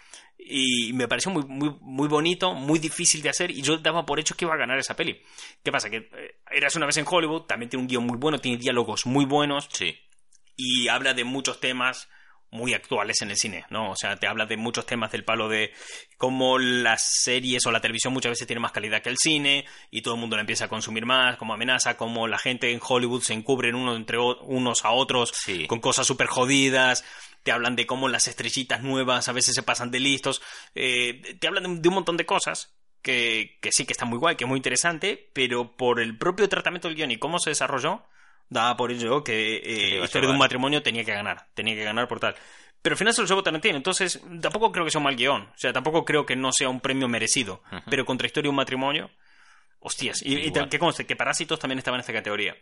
Y me pareció muy, muy, muy bonito, muy difícil de hacer, y yo daba por hecho que iba a ganar esa peli. ¿Qué pasa? Que eh, eras una vez en Hollywood, también tiene un guion muy bueno, tiene diálogos muy buenos, Sí. y habla de muchos temas muy actuales en el cine, ¿no? O sea, te habla de muchos temas del palo de cómo las series o la televisión muchas veces tiene más calidad que el cine y todo el mundo la empieza a consumir más, como amenaza, como la gente en Hollywood se encubren uno entre unos a otros Sí. con cosas súper jodidas. Te hablan de cómo las estrellitas nuevas a veces se pasan de listos. Eh, te hablan de, de un montón de cosas que, que sí que está muy guay, que es muy interesante, pero por el propio tratamiento del guion y cómo se desarrolló, daba por ello que eh, Historia de un matrimonio tenía que ganar, tenía que ganar por tal. Pero al final se lo llevó Tarantino, entonces tampoco creo que sea un mal guion, o sea, tampoco creo que no sea un premio merecido, pero contra Historia de un matrimonio, hostias, y, y que conste que Parásitos también estaba en esta categoría.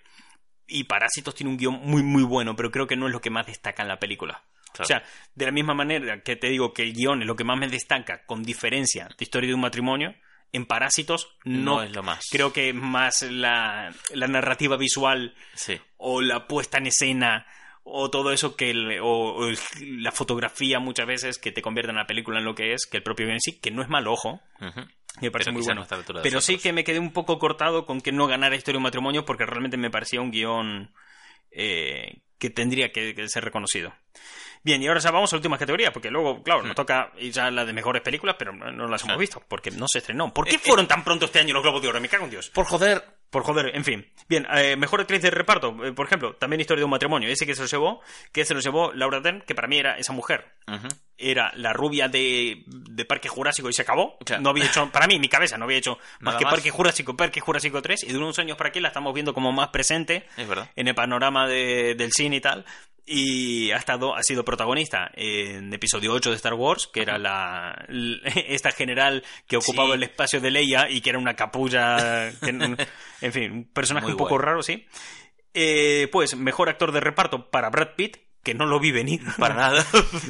Y Parásitos tiene un guion muy, muy bueno, pero creo que no es lo que más destaca en la película. Claro. O sea, de la misma manera que te digo que el guion es lo que más me destaca, con diferencia, de Historia de un matrimonio, en Parásitos no, No es lo más. Creo que más la, la narrativa visual Sí. o la puesta en escena o todo eso que el- o, o el- la fotografía muchas veces que te convierte en la película en lo que es, que el propio guion en sí, que no es mal ojo, me parece Pero muy bueno. no Pero sí que me quedé un poco cortado con que no ganara Historia de un matrimonio porque realmente me parecía un guion eh, que tendría que, que ser reconocido. Bien, y ahora ya vamos a la última categoría, porque luego, claro, nos toca ir ya la de mejores películas, pero no las hemos Sí. visto, porque no se estrenó. ¿Por qué Eh, fueron tan pronto este año los Globos de Oro? Me cago en Dios. Por joder. Por joder, en fin. Bien, eh, mejor actriz de reparto, eh, por ejemplo, también Historia de un matrimonio. Ese que se lo llevó, que se lo llevó Laura Dern, que para mí era esa mujer. Era la rubia de, de Parque Jurásico y se acabó. No había hecho, [laughs] para mí, mi cabeza, no había hecho más que más. Parque Jurásico, Parque Jurásico 3. Y de unos años para aquí la estamos viendo como más presente Es verdad. en el panorama de- del cine y tal. Y ha estado, ha sido protagonista en episodio 8 de Star Wars, que era la, [laughs] esta general que ocupaba Sí. el espacio de Leia y que era una capulla, que- [laughs] en fin, un personaje Muy un poco raro, sí. Eh, pues, mejor actor de reparto para Brad Pitt, que no lo vi venir. [laughs] Para nada.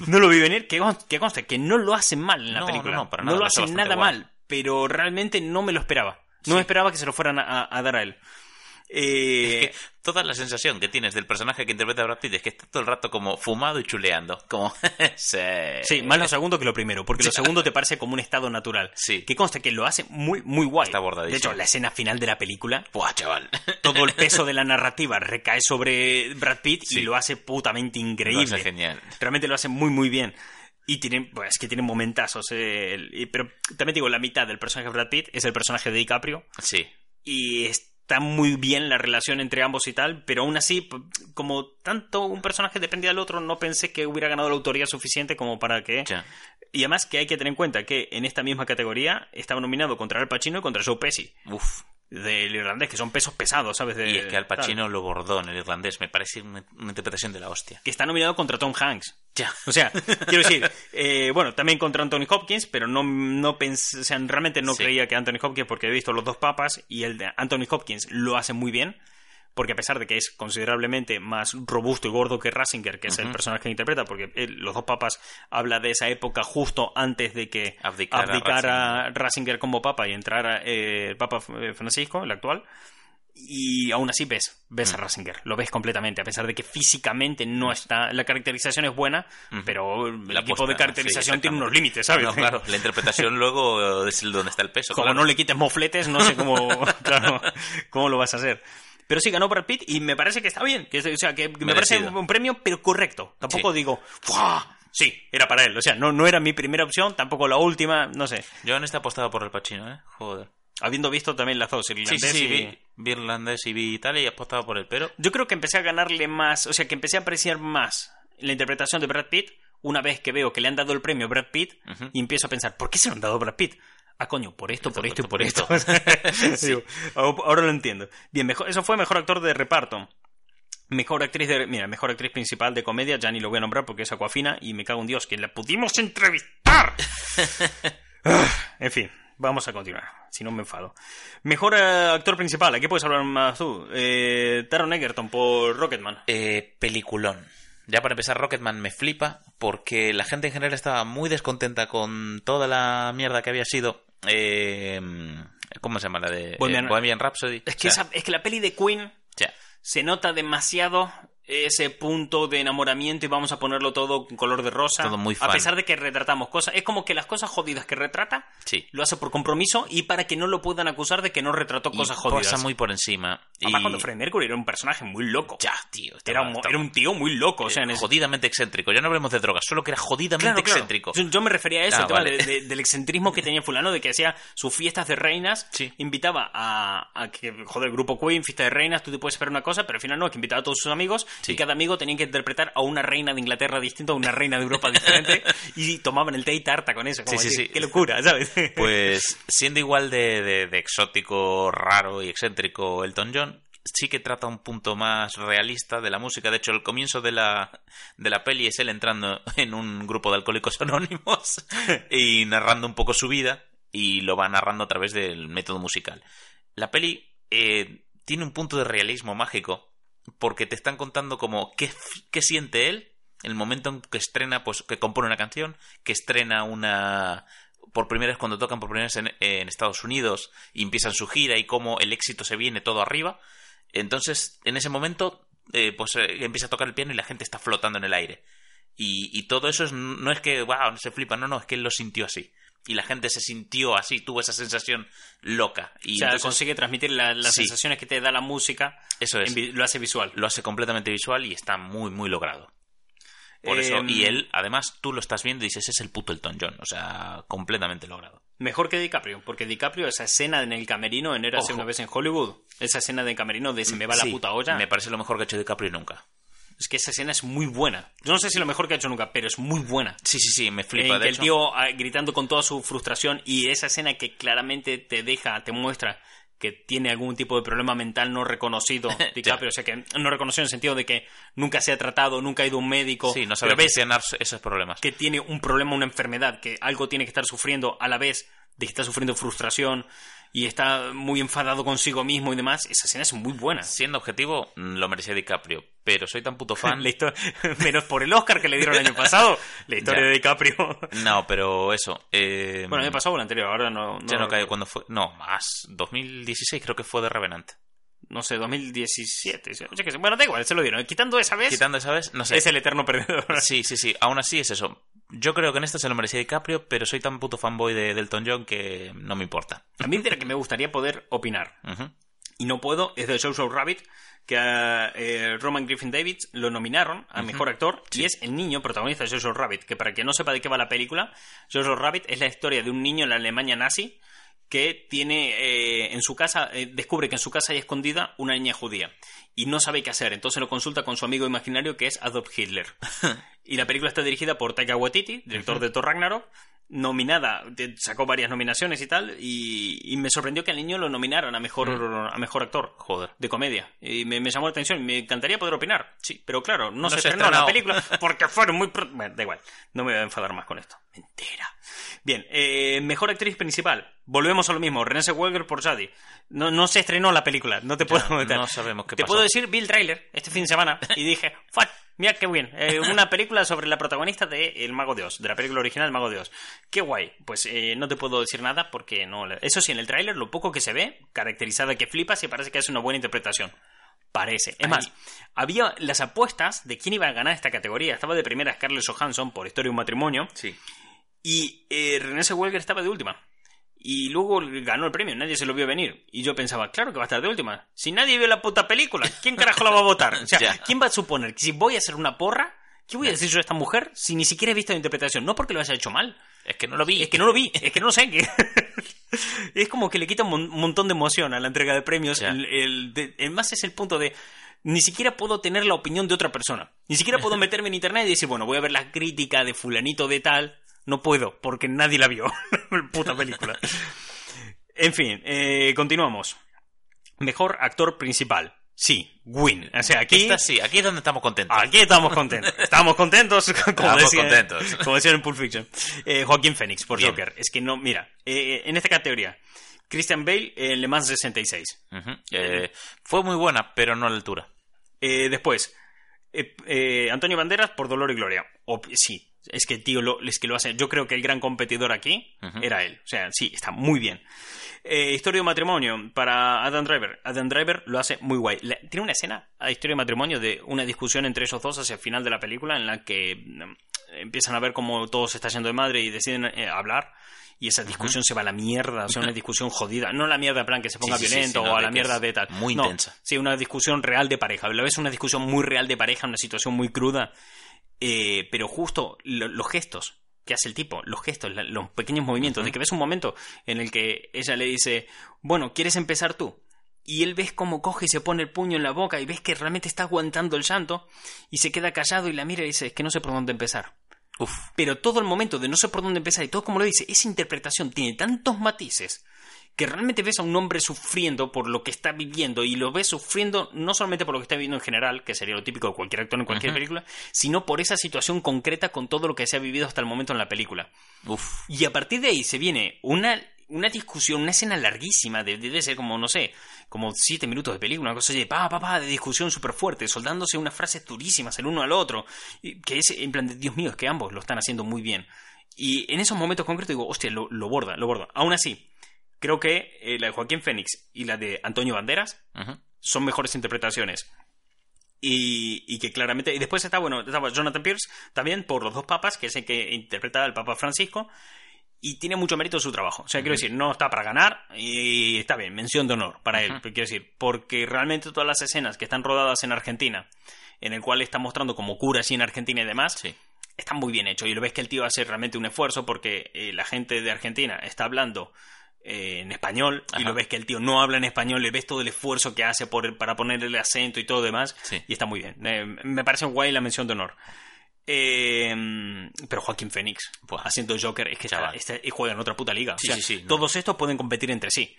no lo vi venir, que, que conste, que no lo hace mal en la No, película. no, no, para no nada, lo lo hace hace bastante nada guay. mal, pero realmente no me lo esperaba. No Sí. me esperaba que se lo fueran a dar a él. Eh, Es que toda la sensación que tienes del personaje que interpreta Brad Pitt es que está todo el rato como fumado y chuleando. Como, [laughs] sí. Sí, más lo segundo que lo primero, porque lo segundo te parece como un estado natural. Sí. Que conste que lo hace muy, muy guay. Está bordadísimo. De hecho, la escena final de la película, Buah, chaval. todo el peso de la [laughs] narrativa recae sobre Brad Pitt y lo hace putamente Lo increíble. hace genial. Realmente lo hace muy, muy bien. Y tiene, pues, es que tiene momentazos. eh, el- y- pero también digo, la mitad del personaje de Brad Pitt es el personaje de DiCaprio. Sí. y está muy bien la relación entre ambos y tal, pero aún así, como tanto un personaje dependía del otro, no pensé que hubiera ganado la autoría suficiente como para que... Y además que hay que tener en cuenta que en esta misma categoría estaba nominado contra Al Pacino y contra Joe Pesci, Uf. Del irlandés, que son pesos pesados, ¿sabes? De- Y es que Al tal. Pacino lo bordó en el irlandés. Me parece una, una interpretación de la hostia. Que está nominado contra Tom Hanks. Ya. O sea, [laughs] quiero decir, eh, bueno, también contra Anthony Hopkins, pero no, no pensé, o sea, realmente no Sí. creía que Anthony Hopkins, porque he visto los dos papas y el de Anthony Hopkins lo hace muy bien, porque a pesar de que es considerablemente más robusto y gordo que Rasinger, que es el personaje que interpreta, porque él- los dos papas habla de esa época justo antes de que Abdicara abdicara como papa y entrara eh, el Papa eh, Francisco, el actual. Y aún así ves, ves a. Rasinger, lo ves completamente, a pesar de que físicamente no está. La caracterización es buena, pero el La equipo de sí, caracterización tiene exactamente. unos límites, ¿sabes? No, claro, la interpretación [laughs] luego es donde está el peso. Como claro. no le quites mofletes, no sé cómo, [laughs] claro, cómo lo vas a hacer. Pero sí, ganó Brad Pitt y me parece que está bien. Que, o sea, que me parece un premio, pero correcto. Tampoco Sí. digo, ¡fua! Sí, era para él. O sea, no, no era mi primera opción, tampoco la última, no sé. Yo en esta apostaba por el Pacino, ¿eh? Joder. Habiendo visto también las dos, irlandés sí, sí, y- vi, vi irlandés y vi Italia y apostaba por él, pero... Yo creo que empecé a ganarle más, o sea, que empecé a apreciar más la interpretación de Brad Pitt una vez que veo que le han dado el premio a Brad Pitt y empiezo a pensar, ¿por qué se lo han dado a Brad Pitt? Ah, coño, por esto, por esto y por esto. [laughs] Sí. Digo, ahora lo entiendo. Bien, mejor, eso fue mejor actor de reparto. Mejor actriz de. Mira, mejor actriz principal de comedia, ya ni lo voy a nombrar porque es Aquafina y me cago en Dios, que la pudimos entrevistar. [laughs] Ah, en fin, vamos a continuar, si no me enfado. Mejor eh, actor principal, ¿a qué puedes hablar más tú? Eh, Taron Egerton por Rocketman. Eh, peliculón. Ya para empezar, Rocketman me flipa porque la gente en general estaba muy descontenta con toda la mierda que había sido. Eh, ¿Cómo se llama la de eh, Bohemian- Bohemian Rhapsody? Es que, O sea, esa- es que la peli de Queen se nota demasiado ese punto de enamoramiento y vamos a ponerlo todo en color de rosa. Todo muy A fan. pesar de que retratamos cosas. Es como que las cosas jodidas que retrata Sí. lo hace por compromiso y para que no lo puedan acusar de que no retrató Y cosas jodidas. pasa muy por encima. Además, y... cuando Freddie Mercury era un personaje muy loco. Ya, tío. estaba- Era un, estaba- era un tío muy loco. O sea, en ese- jodidamente excéntrico. Ya no hablemos de drogas, solo que era jodidamente Claro, claro. excéntrico. Yo, yo me refería a eso, Ah, el tema vale. de- de- del excentrismo que tenía fulano, de que hacía sus fiestas de reinas, Sí. invitaba a, a que, joder, el grupo Queen, fiesta de reinas, tú te puedes esperar una cosa, pero al final no, que invitaba a todos sus amigos Sí. y cada amigo tenía que interpretar a una reina de Inglaterra distinta, a una reina de Europa diferente y tomaban el té y tarta con eso. Como Sí, sí. Qué locura, ¿sabes? [laughs] Pues siendo igual de, de- de exótico, raro y excéntrico Elton John, sí que trata un punto más realista de la música. De hecho, el comienzo de la, de la peli es él entrando en un grupo de alcohólicos [laughs] anónimos y narrando un poco su vida y lo va narrando a través del método musical. La peli eh, tiene un punto de realismo mágico porque te están contando como qué, qué siente él el momento en que estrena, pues que compone una canción, que estrena una por primera vez cuando tocan por primera vez en, Estados Unidos y empiezan su gira y cómo el éxito se viene todo arriba. Entonces, en ese momento, eh, pues eh, empieza a tocar el piano y la gente está flotando en el aire. Y, y todo eso es, no es que, wow, se flipa, no, no, es que él lo sintió así. Y la gente se sintió así, tuvo esa sensación loca. Y o sea, entonces, consigue transmitir la- las Sí. sensaciones que te da la música, eso es. en lo hace visual. Lo hace completamente visual y está muy, muy logrado. Por eso, Em, y él, además, tú lo estás viendo y dices, ese es el puto Elton John. O sea, completamente logrado. Mejor que DiCaprio, porque DiCaprio, esa escena en el camerino en Érase Ojo. una vez en Hollywood, esa escena de camerino de se me va la puta olla, Me parece lo mejor que ha hecho DiCaprio nunca. Es que esa escena es muy buena. Yo no sé si lo mejor que ha hecho nunca, pero es muy buena. Sí, sí, sí, me flipa. En de el hecho, tío ah, gritando con toda su frustración y esa escena que claramente te deja, te muestra que tiene algún tipo de problema mental no reconocido, [laughs] DiCaprio, o sea que no reconocido en el sentido de que nunca se ha tratado, nunca ha ido a un médico, Sí, no sabe gestionar esos problemas. que tiene un problema, una enfermedad, que algo tiene que estar sufriendo a la vez de que está sufriendo frustración y está muy enfadado consigo mismo y demás, esa escena es muy buena. Siendo objetivo, mm, lo merecía DiCaprio. Pero soy tan puto fan. [laughs] [laughs] Menos por el Oscar que le dieron el año pasado, la historia Ya. de DiCaprio. No, pero eso. eh, Bueno, el año pasado o el anterior, ahora no. ya no cae cuando fue. No, más. 2016 creo que fue de Revenant. no sé, 2017. yo qué sé. Bueno, da igual, se lo dieron. Quitando esa vez, Quitando esa vez, no sé. es el eterno perdedor. Sí, sí, sí. Aún así es eso. Yo creo que en esta se lo merecía DiCaprio, pero soy tan puto fanboy de Delton John que no me importa. A mí de la que me gustaría poder opinar, y no puedo, es de Jojo Rabbit, que a eh, Roman Griffin Davids lo nominaron a Mejor Actor, y es el niño protagonista de Jojo Rabbit, que para quien no sepa de qué va la película, Jojo Rabbit es la historia de un niño en la Alemania nazi que tiene eh, en su casa, eh, descubre que en su casa hay escondida una niña judía y no sabe qué hacer, entonces lo consulta con su amigo imaginario que es Adolf Hitler. [laughs] y la película está dirigida por Taika Waititi, director de Thor Ragnarok, nominada, sacó varias nominaciones y tal, y, y me sorprendió que al niño lo nominaron a mejor, a mejor actor Joder. de comedia. Y me, me llamó la atención. Me encantaría poder opinar. Sí, pero claro, no, No se, estrenó la película [laughs] porque fueron muy... pro- Bueno, da igual. No me voy a enfadar más con esto. Mentira. Bien, eh, mejor actriz principal. Volvemos a lo mismo. Renée Zellweger por Sadie. No, no se estrenó la película. No te puedo meter. no sabemos qué Te pasó. puedo decir, vi el tráiler este fin de semana y dije, [laughs] ¡fuck! Mira qué bien. Eh, una película sobre la protagonista de El Mago de Oz, de la película original El Mago de Oz. Qué guay. Pues eh, no te puedo decir nada porque no. Eso sí, en el tráiler, lo poco que se ve, caracterizada que flipas y parece que es una buena interpretación. Parece. Es más, había las apuestas de quién iba a ganar esta categoría. Estaba de primera Scarlett Johansson por Historia de un matrimonio Sí. y eh, René Zellweger estaba de última. Y luego ganó el premio, nadie se lo vio venir. Y yo pensaba, claro que va a estar de última. Si nadie vio la puta película, ¿quién carajo la va a votar? O sea. [laughs] ¿quién va a suponer que si voy a hacer una porra, qué voy a decir yo a esta mujer si ni siquiera he visto la interpretación? No porque lo haya hecho mal, Es que no lo vi. es que no lo vi, es que no lo sé. Que... [laughs] es como que le quita un mon- montón de emoción a la entrega de premios. Ya. El, el- de- el más es el punto de. Ni siquiera puedo tener la opinión de otra persona. Ni siquiera puedo [laughs] meterme en internet y decir, bueno, voy a ver la crítica de fulanito de tal. No puedo, porque nadie la vio. [laughs] Puta película. En fin, eh, continuamos. Mejor actor principal. Sí, Win. O sea, aquí... Esta sí, aquí es donde estamos contentos. Aquí estamos contentos. Estamos contentos. [laughs] Como Estamos contentos. Como decían en Pulp Fiction. Eh, Joaquín Phoenix por Bien. Joker. Es que no, mira, eh, en esta categoría, Christian Bale en Le Mans 66. Ujú. Eh, fue muy buena, pero no a la altura. Eh, después, Antonio Banderas por Dolor y Gloria. O- sí, es que tío, lo, es que lo hace. Yo creo que el gran competidor aquí era él. O sea, sí, está muy bien. Eh, historia de matrimonio para Adam Driver. Adam Driver lo hace muy guay. La- tiene una escena a historia de matrimonio de una discusión entre esos dos hacia el final de la película en la que mm, empiezan a ver cómo todo se está yendo de madre y deciden eh, hablar. Y esa discusión se va a la mierda, o sea, una [laughs] discusión jodida. No la mierda en plan que se ponga Sí, sí, sí, violento o a la mierda de tal. muy No, intensa. Sí, una discusión real de pareja. Lo ves una discusión muy real de pareja, una situación muy cruda. Eh, pero justo lo- los gestos que hace el tipo, los gestos, la- los pequeños movimientos, de que ves un momento en el que ella le dice, bueno, ¿quieres empezar tú? Y él ves cómo coge y se pone el puño en la boca y ves que realmente está aguantando el llanto y se queda callado y la mira y dice, es que no sé por dónde empezar. Uf, Pero todo el momento de no sé por dónde empezar y todo como lo dice, esa interpretación tiene tantos matices que realmente ves a un hombre sufriendo por lo que está viviendo y lo ves sufriendo no solamente por lo que está viviendo en general, que sería lo típico de cualquier actor en cualquier película, sino por esa situación concreta con todo lo que se ha vivido hasta el momento en la película. uf. Y a partir de ahí se viene una, una discusión, una escena larguísima, de- debe ser como, no sé, como siete minutos de película, una cosa así de pa, pa, pa, de discusión súper fuerte, soldándose unas frases durísimas el uno al otro, que es en plan de, Dios mío, es que ambos lo están haciendo muy bien. Y en esos momentos concretos digo, hostia, lo, lo borda, lo borda. Aún así, creo que eh, la de Joaquín Fénix y la de Antonio Banderas son mejores interpretaciones. Y, y que claramente. Y después está, bueno, estaba Jonathan Pierce también por los dos papas, que es el que interpreta al Papa Francisco. Y tiene mucho mérito su trabajo. O sea, quiero decir, no está para ganar y está bien, mención de honor para él. Ujú. Quiero decir, porque realmente todas las escenas que están rodadas en Argentina, en el cual está mostrando como cura así en Argentina y demás, Sí. está muy bien hecho y lo ves que el tío hace realmente un esfuerzo porque eh, la gente de Argentina está hablando eh, en español y lo ves que el tío no habla en español, le ves todo el esfuerzo que hace por, para ponerle el acento y todo demás Sí. y está muy bien. Eh, me parece guay la mención de honor. Eh, pero Joaquín Phoenix Buah. haciendo Joker es que está, y juega en otra puta liga. O Sí, sea, sí, sí, no. Todos estos pueden competir entre sí.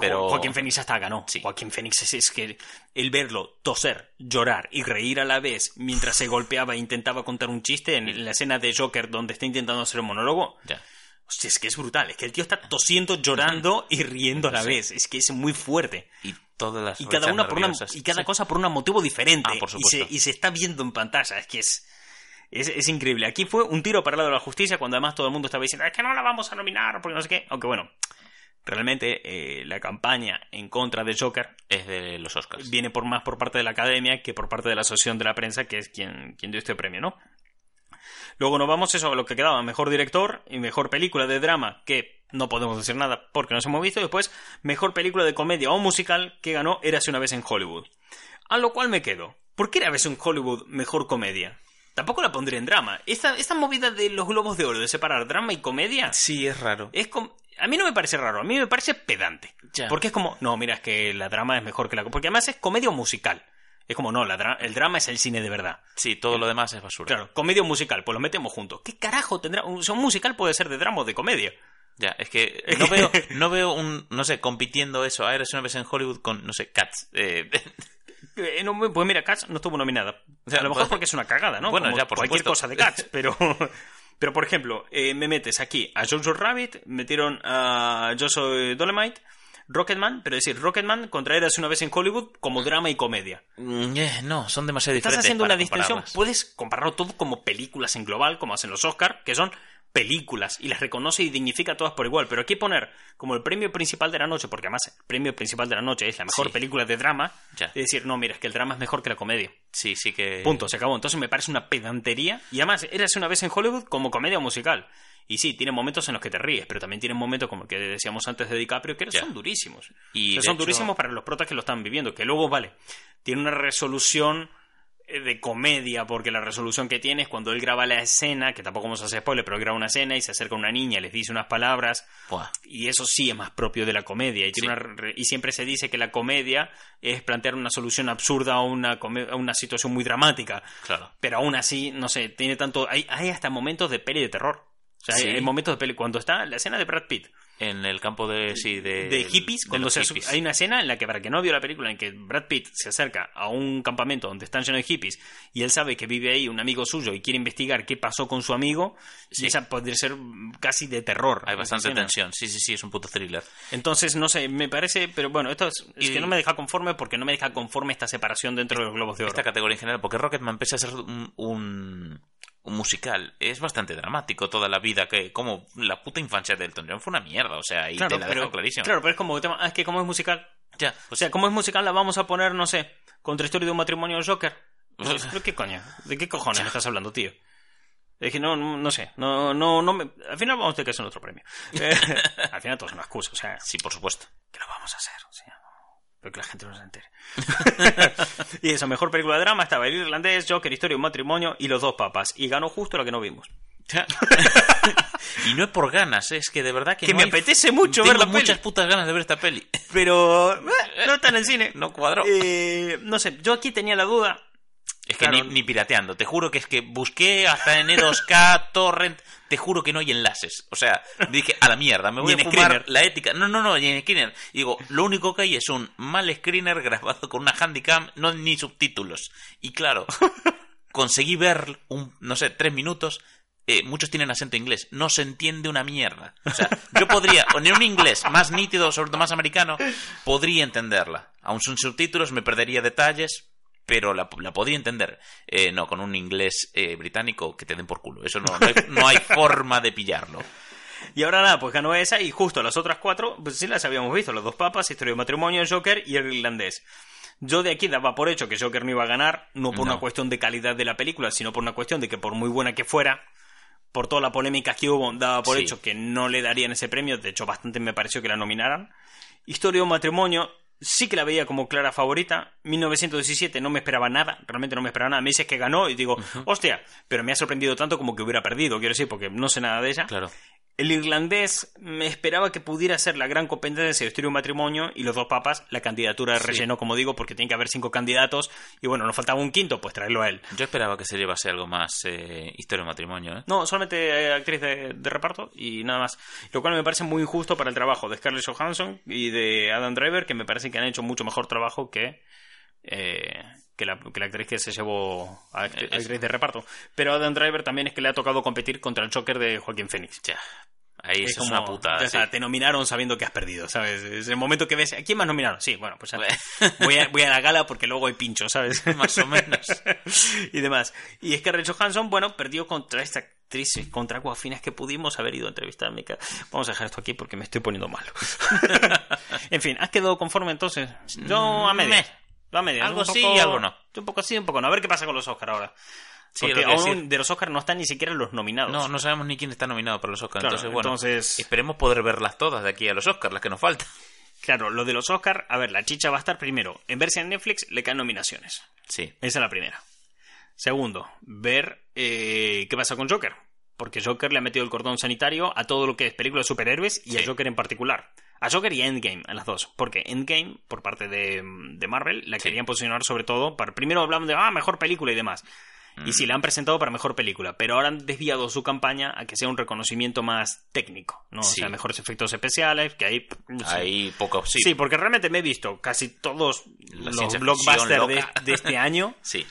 Pero- Jo- Joaquín Phoenix hasta ganó. Joaquín Phoenix es, es que el verlo toser, llorar y reír a la vez mientras se golpeaba e intentaba contar un chiste en la escena de Joker donde está intentando hacer un monólogo. Ya. Hostia, es que es brutal. Es que el tío está tosiendo, llorando y riendo a la vez. Es que es muy fuerte. Y todas las Y cada una por una, y cada Sí. cosa por un motivo diferente. Ah, por y, se, y se está viendo en pantalla. Es que es, es, es increíble. Aquí fue un tiro para el lado de la justicia cuando además todo el mundo estaba diciendo es que no la vamos a nominar porque no sé qué. Aunque bueno, realmente eh, la campaña en contra de Joker Es de los Oscars. viene por más por parte de la academia que por parte de la asociación de la prensa, que es quien, quien dio este premio, ¿no? Luego nos vamos eso a lo que quedaba, mejor director y mejor película de drama, que no podemos decir nada porque no nos hemos visto, después mejor película de comedia o musical que ganó Érase una vez en Hollywood. A lo cual me quedo. ¿Por qué Érase en Hollywood mejor comedia? Tampoco la pondré en drama. Esta, esta movida de los globos de oro, de separar drama y comedia, Sí, es raro. es com- a mí no me parece raro, a mí me parece pedante. Ya. Porque es como, no, mira, es que la drama es mejor que la... Porque además es comedia o musical. Es como, no, la dra- el drama es el cine de verdad. Sí, todo lo demás es basura. Claro, comedia o musical, pues lo metemos juntos. ¿Qué carajo tendrá? Un, musical puede ser de drama o de comedia. Ya, es que [laughs] no veo, no veo un, no sé, compitiendo eso. Eres una vez en Hollywood con, no sé, Cats. Eh, Eh, no, pues mira, Cats no estuvo nominada. O sea, a lo mejor pues- porque es una cagada, ¿no? Bueno, Como ya, por cualquier supuesto. cosa de Cats, [laughs] pero... Pero, por ejemplo, eh, me metes aquí a Jojo Rabbit, metieron a Yo soy Dolemite, Rocketman, pero decir, Rocketman contra Eras una vez en Hollywood como drama y comedia. mm, eh, no, son demasiado Estás diferentes. haciendo para una distinción. Puedes compararlo todo como películas en global, como hacen los Oscar, que son películas y las reconoce y dignifica todas por igual. Pero aquí poner como el premio principal de la noche, porque además el premio principal de la noche es la mejor Sí. película de drama, Ya. es decir, no, mira, es que el drama es mejor que la comedia. Sí, sí que. Punto, se acabó. Entonces me parece una pedantería. Y además, eras una vez en Hollywood como comedia musical. Y sí, tiene momentos en los que te ríes, pero también tiene momentos como el que decíamos antes de DiCaprio, que son durísimos. Y O sea, de son hecho- durísimos para los protas que lo están viviendo. Que luego, vale, tiene una resolución de comedia, porque la resolución que tiene es cuando él graba la escena, que tampoco vamos a hacer spoiler, pero él graba una escena y se acerca a una niña, les dice unas palabras, Buah, y eso sí es más propio de la comedia. Y, tiene Sí. una re- y siempre se dice que la comedia es plantear una solución absurda a una, a una situación muy dramática. claro. Pero aún así, no sé, tiene tanto. Hay, hay hasta momentos de peli de terror. O sea, Sí. hay momentos de peli. Cuando está la escena de Brad Pitt, En el campo de. Sí, de. de hippies, de cuando se hippies. hay una escena en la que, para que no vio la película, en que Brad Pitt se acerca a un campamento donde están llenos de hippies y él sabe que vive ahí un amigo suyo y quiere investigar qué pasó con su amigo, Sí. esa podría ser casi de terror. Hay bastante escena. tensión. Sí, sí, sí, es un puto thriller. Entonces, no sé, me parece, pero bueno, esto es, es Y- que no me deja conforme porque no me deja conforme esta separación dentro de los globos de oro. Esta categoría en general, porque Rocketman, pese a ser un musical, es bastante dramático toda la vida, que como la puta infancia de Elton John fue una mierda, o sea, y te la dejan clarísimo. Claro, pero es como, ah, es que como es musical. Ya, O pues, sea, como es musical la vamos a poner, no sé, contra historia de un matrimonio Joker. [laughs] ¿Pero qué coño? ¿De qué cojones me estás hablando, tío? Es que no, no, no sé, no, no, no me... Al final vamos a tener que hacer otro premio. [laughs] Eh, al final todo es una excusa, o sea, sí, por supuesto. que lo vamos a hacer, o sea, pero que la gente no se entere. [laughs] y esa mejor película de drama estaba El Irlandés, Joker, Historia un matrimonio y Los dos papas. Y ganó justo la que no vimos. [laughs] y no es por ganas, es que de verdad que, Que no me hay- apetece mucho Tengo ver la muchas peli. putas ganas de ver esta peli. Pero eh, no está en el cine. [laughs] No cuadró. Eh, no sé, yo aquí tenía la duda. Es que Claro. ni, ni pirateando, te juro que es que busqué hasta en E2K, [laughs] Torrent, te juro que no hay enlaces. O sea, dije, a la mierda, me voy a fumar screener. la ética. No, no, no, ni en screener. Y digo, lo único que hay es un mal screener [laughs] grabado con una handicam, no ni subtítulos. Y claro, [laughs] conseguí ver, un, no sé, tres minutos. eh, muchos tienen acento inglés, no se entiende una mierda. O sea, yo podría, en un inglés más nítido, sobre todo más americano, podría entenderla. Aun sin subtítulos me perdería detalles, pero la, la podría entender. Eh, no, con un inglés eh, británico que te den por culo. Eso no, no, hay, no hay [laughs] forma de pillarlo. Y ahora nada, pues ganó esa y justo las otras cuatro, pues sí las habíamos visto. Los dos papas, Historia de matrimonio, Joker y el irlandés. Yo de aquí daba por hecho que Joker no iba a ganar, no por No. una cuestión de calidad de la película, sino por una cuestión de que por muy buena que fuera, por toda la polémica que hubo, daba por Sí. hecho que no le darían ese premio. De hecho, bastante me pareció que la nominaran. Historia de matrimonio, sí que la veía como clara favorita. 1917 no me esperaba nada, realmente no me esperaba nada. Me dices que ganó y digo, hostia, pero me ha sorprendido tanto como que hubiera perdido, quiero decir, porque no sé nada de ella. Claro. El irlandés me esperaba que pudiera ser la gran competencia de Historia de un matrimonio y los dos papas la candidatura de Sí. relleno, como digo, porque tiene que haber cinco candidatos y bueno, nos faltaba un quinto, pues traerlo a él. Yo esperaba que se llevase algo más eh, historia de matrimonio, ¿eh? No, solamente eh, actriz de, de reparto y nada más. Lo cual me parece muy injusto para el trabajo de Scarlett Johansson y de Adam Driver, que me parece que han hecho mucho mejor trabajo que, eh, que, la, que la actriz que se llevó a Eh, es- actriz de reparto. Pero Adam Driver también es que le ha tocado competir contra el Joker de Joaquín Phoenix. Ya. Ahí Es como, una putada. o sea, sí. te nominaron sabiendo que has perdido, ¿sabes? Es el momento que ves, ¿a quién más nominaron? Sí, bueno, pues [laughs] voy, a, voy a la gala porque luego hay pincho, ¿sabes? [laughs] Más o menos. [laughs] y demás. Y Scarlett Johansson, bueno, perdió contra esta actriz, eh, contra Guafinas que pudimos haber ido a entrevistar. Vamos a dejar esto aquí porque me estoy poniendo malo. en fin, ¿has quedado conforme entonces? Yo a medias. Meh. Yo a medias. Algo sí y algo no. Un poco sí, un poco no. A ver qué pasa con los Oscars ahora. Sí, Porque lo aún de los Oscars no están ni siquiera los nominados. No, no sabemos ni quién está nominado para los Oscars. Claro, entonces, bueno, entonces- esperemos poder verlas todas de aquí a los Oscars, las que nos faltan. Claro, lo de los Oscars, a ver, la chicha va a estar primero. En verse en Netflix le caen nominaciones. Sí. Esa es la primera. Segundo, ver eh, qué pasa con Joker. Porque Joker le ha metido el cordón sanitario a todo lo que es película de superhéroes y a Sí. Joker en particular. A Joker y a Endgame, a las dos. Porque Endgame, por parte de, de Marvel, la Sí. querían posicionar sobre todo para... Primero hablaban de, ah, mejor película y demás. Y Mm. sí, la han presentado para mejor película, pero ahora han desviado su campaña a que sea un reconocimiento más técnico, ¿no? Sí. O sea, mejores efectos especiales, que ahí... no sé. Ahí poco. Sí. Sí, porque realmente me he visto casi todos La los blockbusters de este año. [laughs] Sí.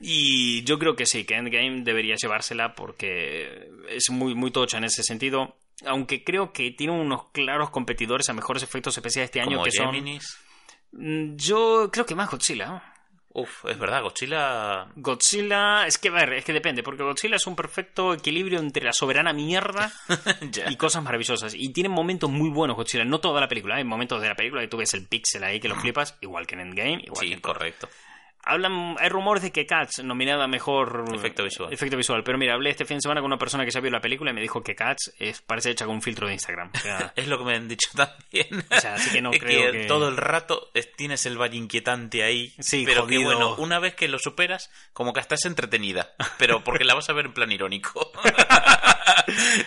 Y yo creo que sí, que Endgame debería llevársela porque es muy, muy tocha en ese sentido. Aunque creo que tiene unos claros competidores a mejores efectos especiales este año Como que Géminis. son. Mm, Yo creo que más Godzilla. Uf, es verdad, Godzilla. Godzilla, es que a ver, es que depende, porque Godzilla es un perfecto equilibrio entre la soberana mierda [laughs] y cosas maravillosas. Y tiene momentos muy buenos Godzilla, no toda la película, hay momentos de la película que tú ves el pixel ahí que lo flipas, igual que en Endgame, igual que Sí, en todo. Hablan, hay rumores de que Cats, nominada a mejor Efecto visual. efecto visual. Pero mira, hablé este fin de semana con una persona que ya vio la película y me dijo que Cats es, parece hecha con un filtro de Instagram. O sea, [laughs] Es lo que me han dicho [laughs] también. O sea, así que no [laughs] Es creo que- todo el rato es- tienes el valle inquietante ahí. Sí, pero que jodido. bueno, una vez que lo superas, como que estás entretenida. Pero porque la vas a ver en plan irónico.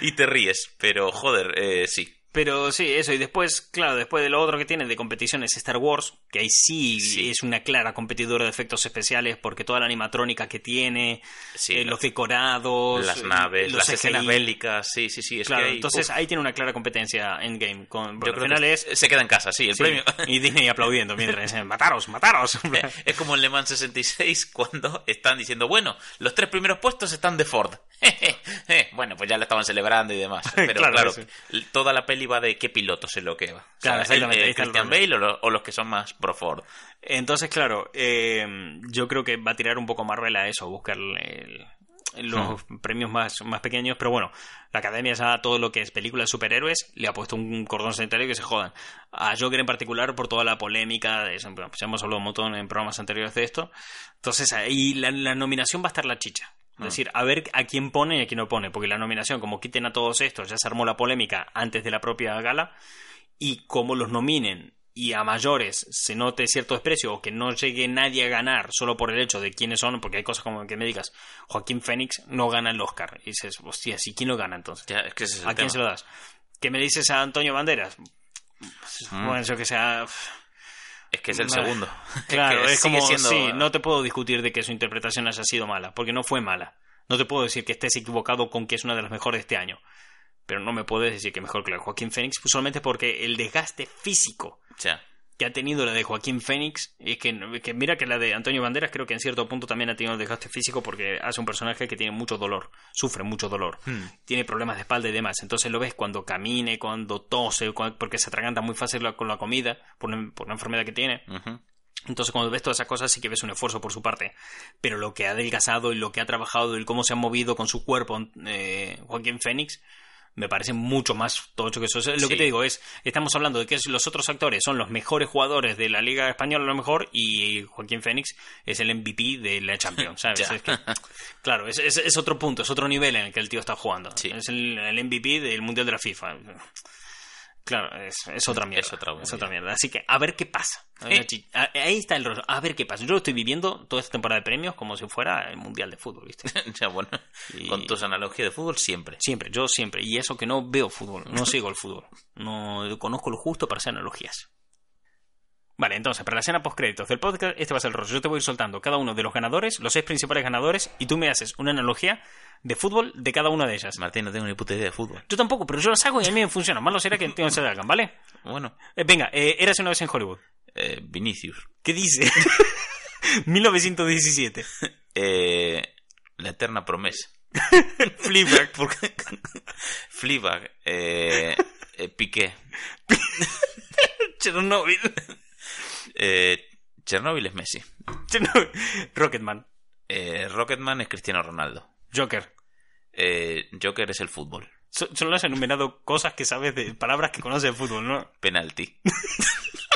y te ríes. Pero joder, eh, sí. Pero sí, eso. Y después, claro, después de lo otro que tiene de competición es Star Wars, que ahí sí, Sí. es una clara competidora de efectos especiales porque toda la animatrónica que tiene, Sí, eh, la- los decorados, Las eh, naves, los las escenas bélicas, sí, sí, sí. Es Claro, que hay- entonces uf, ahí tiene una clara competencia Endgame. Con, yo creo al final que es. se queda en casa, sí, el sí, premio. y Disney aplaudiendo mientras dicen, [laughs] mataros, mataros. [laughs] Es como en Le Mans 66 cuando están diciendo, bueno, los tres primeros puestos están de Ford. [laughs] bueno, pues ya lo estaban celebrando y demás. Pero Claro, toda la peli de qué piloto se lo que va. Claro, exactamente, el- el Christian. Bale o, lo- o los que son más pro Ford. Entonces, claro, eh, yo creo que va a tirar un poco Marvel a eso, buscar el, los premios más, más pequeños, pero bueno, la academia a todo lo que es películas de superhéroes le ha puesto un cordón sanitario que se jodan. A Joker en particular por toda la polémica, de eso, pues ya hemos hablado un montón en programas anteriores de esto. Entonces ahí la, la nominación va a estar la chicha. Es decir, a ver a quién pone y a quién no pone, porque la nominación, como quiten a todos estos, ya se armó la polémica antes de la propia gala, y como los nominen y a mayores se note cierto desprecio o que no llegue nadie a ganar solo por el hecho de quiénes son, porque hay cosas como que me digas, Joaquín Fénix no gana el Oscar. Y dices, hostia, ¿sí quién lo gana entonces? Ya, es que ese es el ¿A quién se lo das? ¿Qué me dices a Antonio Banderas? Mm. Bueno, yo que sea... Es que es el segundo. [laughs] Claro, que es como, siendo- sí, no te puedo discutir de que su interpretación haya sido mala, porque no fue mala. No te puedo decir que estés equivocado con que es una de las mejores de este año. Pero no me puedes decir que mejor que la Joaquín Fénix, pues solamente porque el desgaste físico O sea, que ha tenido la de Joaquín Fénix, es que, que mira que la de Antonio Banderas creo que en cierto punto también ha tenido un desgaste físico porque hace un personaje que tiene mucho dolor, sufre mucho dolor, tiene problemas de espalda y demás. Entonces lo ves cuando camine, cuando tose, porque se atraganta muy fácil la- con la comida por una, por una enfermedad que tiene. Entonces, cuando ves todas esas cosas, sí que ves un esfuerzo por su parte. Pero lo que ha adelgazado y lo que ha trabajado y cómo se ha movido con su cuerpo eh, Joaquín Fénix, me parece mucho más tocho que eso. Es Lo que te digo es, estamos hablando de que los otros actores son los mejores jugadores de la Liga Española, a lo mejor, y Joaquín Fénix es el MVP de la Champions, [laughs] ¿sabes? Ya. Es que- claro, es, es- es otro punto, es otro nivel en el que el tío está jugando. Sí. Es el, el MVP del Mundial de la FIFA. Claro, es, es otra mierda. Es otra es otra mierda. Así que a ver qué pasa. A- Ahí está el rollo. A ver qué pasa. Yo estoy viviendo toda esta temporada de premios como si fuera el Mundial de Fútbol, ¿viste? [laughs] ya, bueno, Y- con tus analogías de fútbol siempre. Siempre, yo siempre. Y eso que no veo fútbol, no sigo el fútbol. No conozco lo justo para hacer analogías. Vale, entonces, para la escena postcréditos del podcast, este va a ser el rollo. Yo te voy a ir soltando cada uno de los ganadores, los seis principales ganadores, y tú me haces una analogía de fútbol de cada una de ellas. Martín, no tengo ni puta idea de fútbol. Yo tampoco, pero yo las hago y a mí me funciona. Malo será que no se hagan, ¿vale? Bueno, Eh, venga, eh, eras una vez en Hollywood. eh, Vinicius. ¿Qué dice? [laughs] 1917. [laughs] Eh, la eterna promesa. [laughs] Fleabag. Porque... Fleabag. Eh, eh, Piqué. Chernobyl. Eh, Chernobyl es Messi. [laughs] Rocketman. Eh, Rocketman es Cristiano Ronaldo. Joker. Eh, Joker es el fútbol. So- Solo has enumerado cosas que sabes de palabras que conoces de fútbol, ¿no? Penalti. [laughs]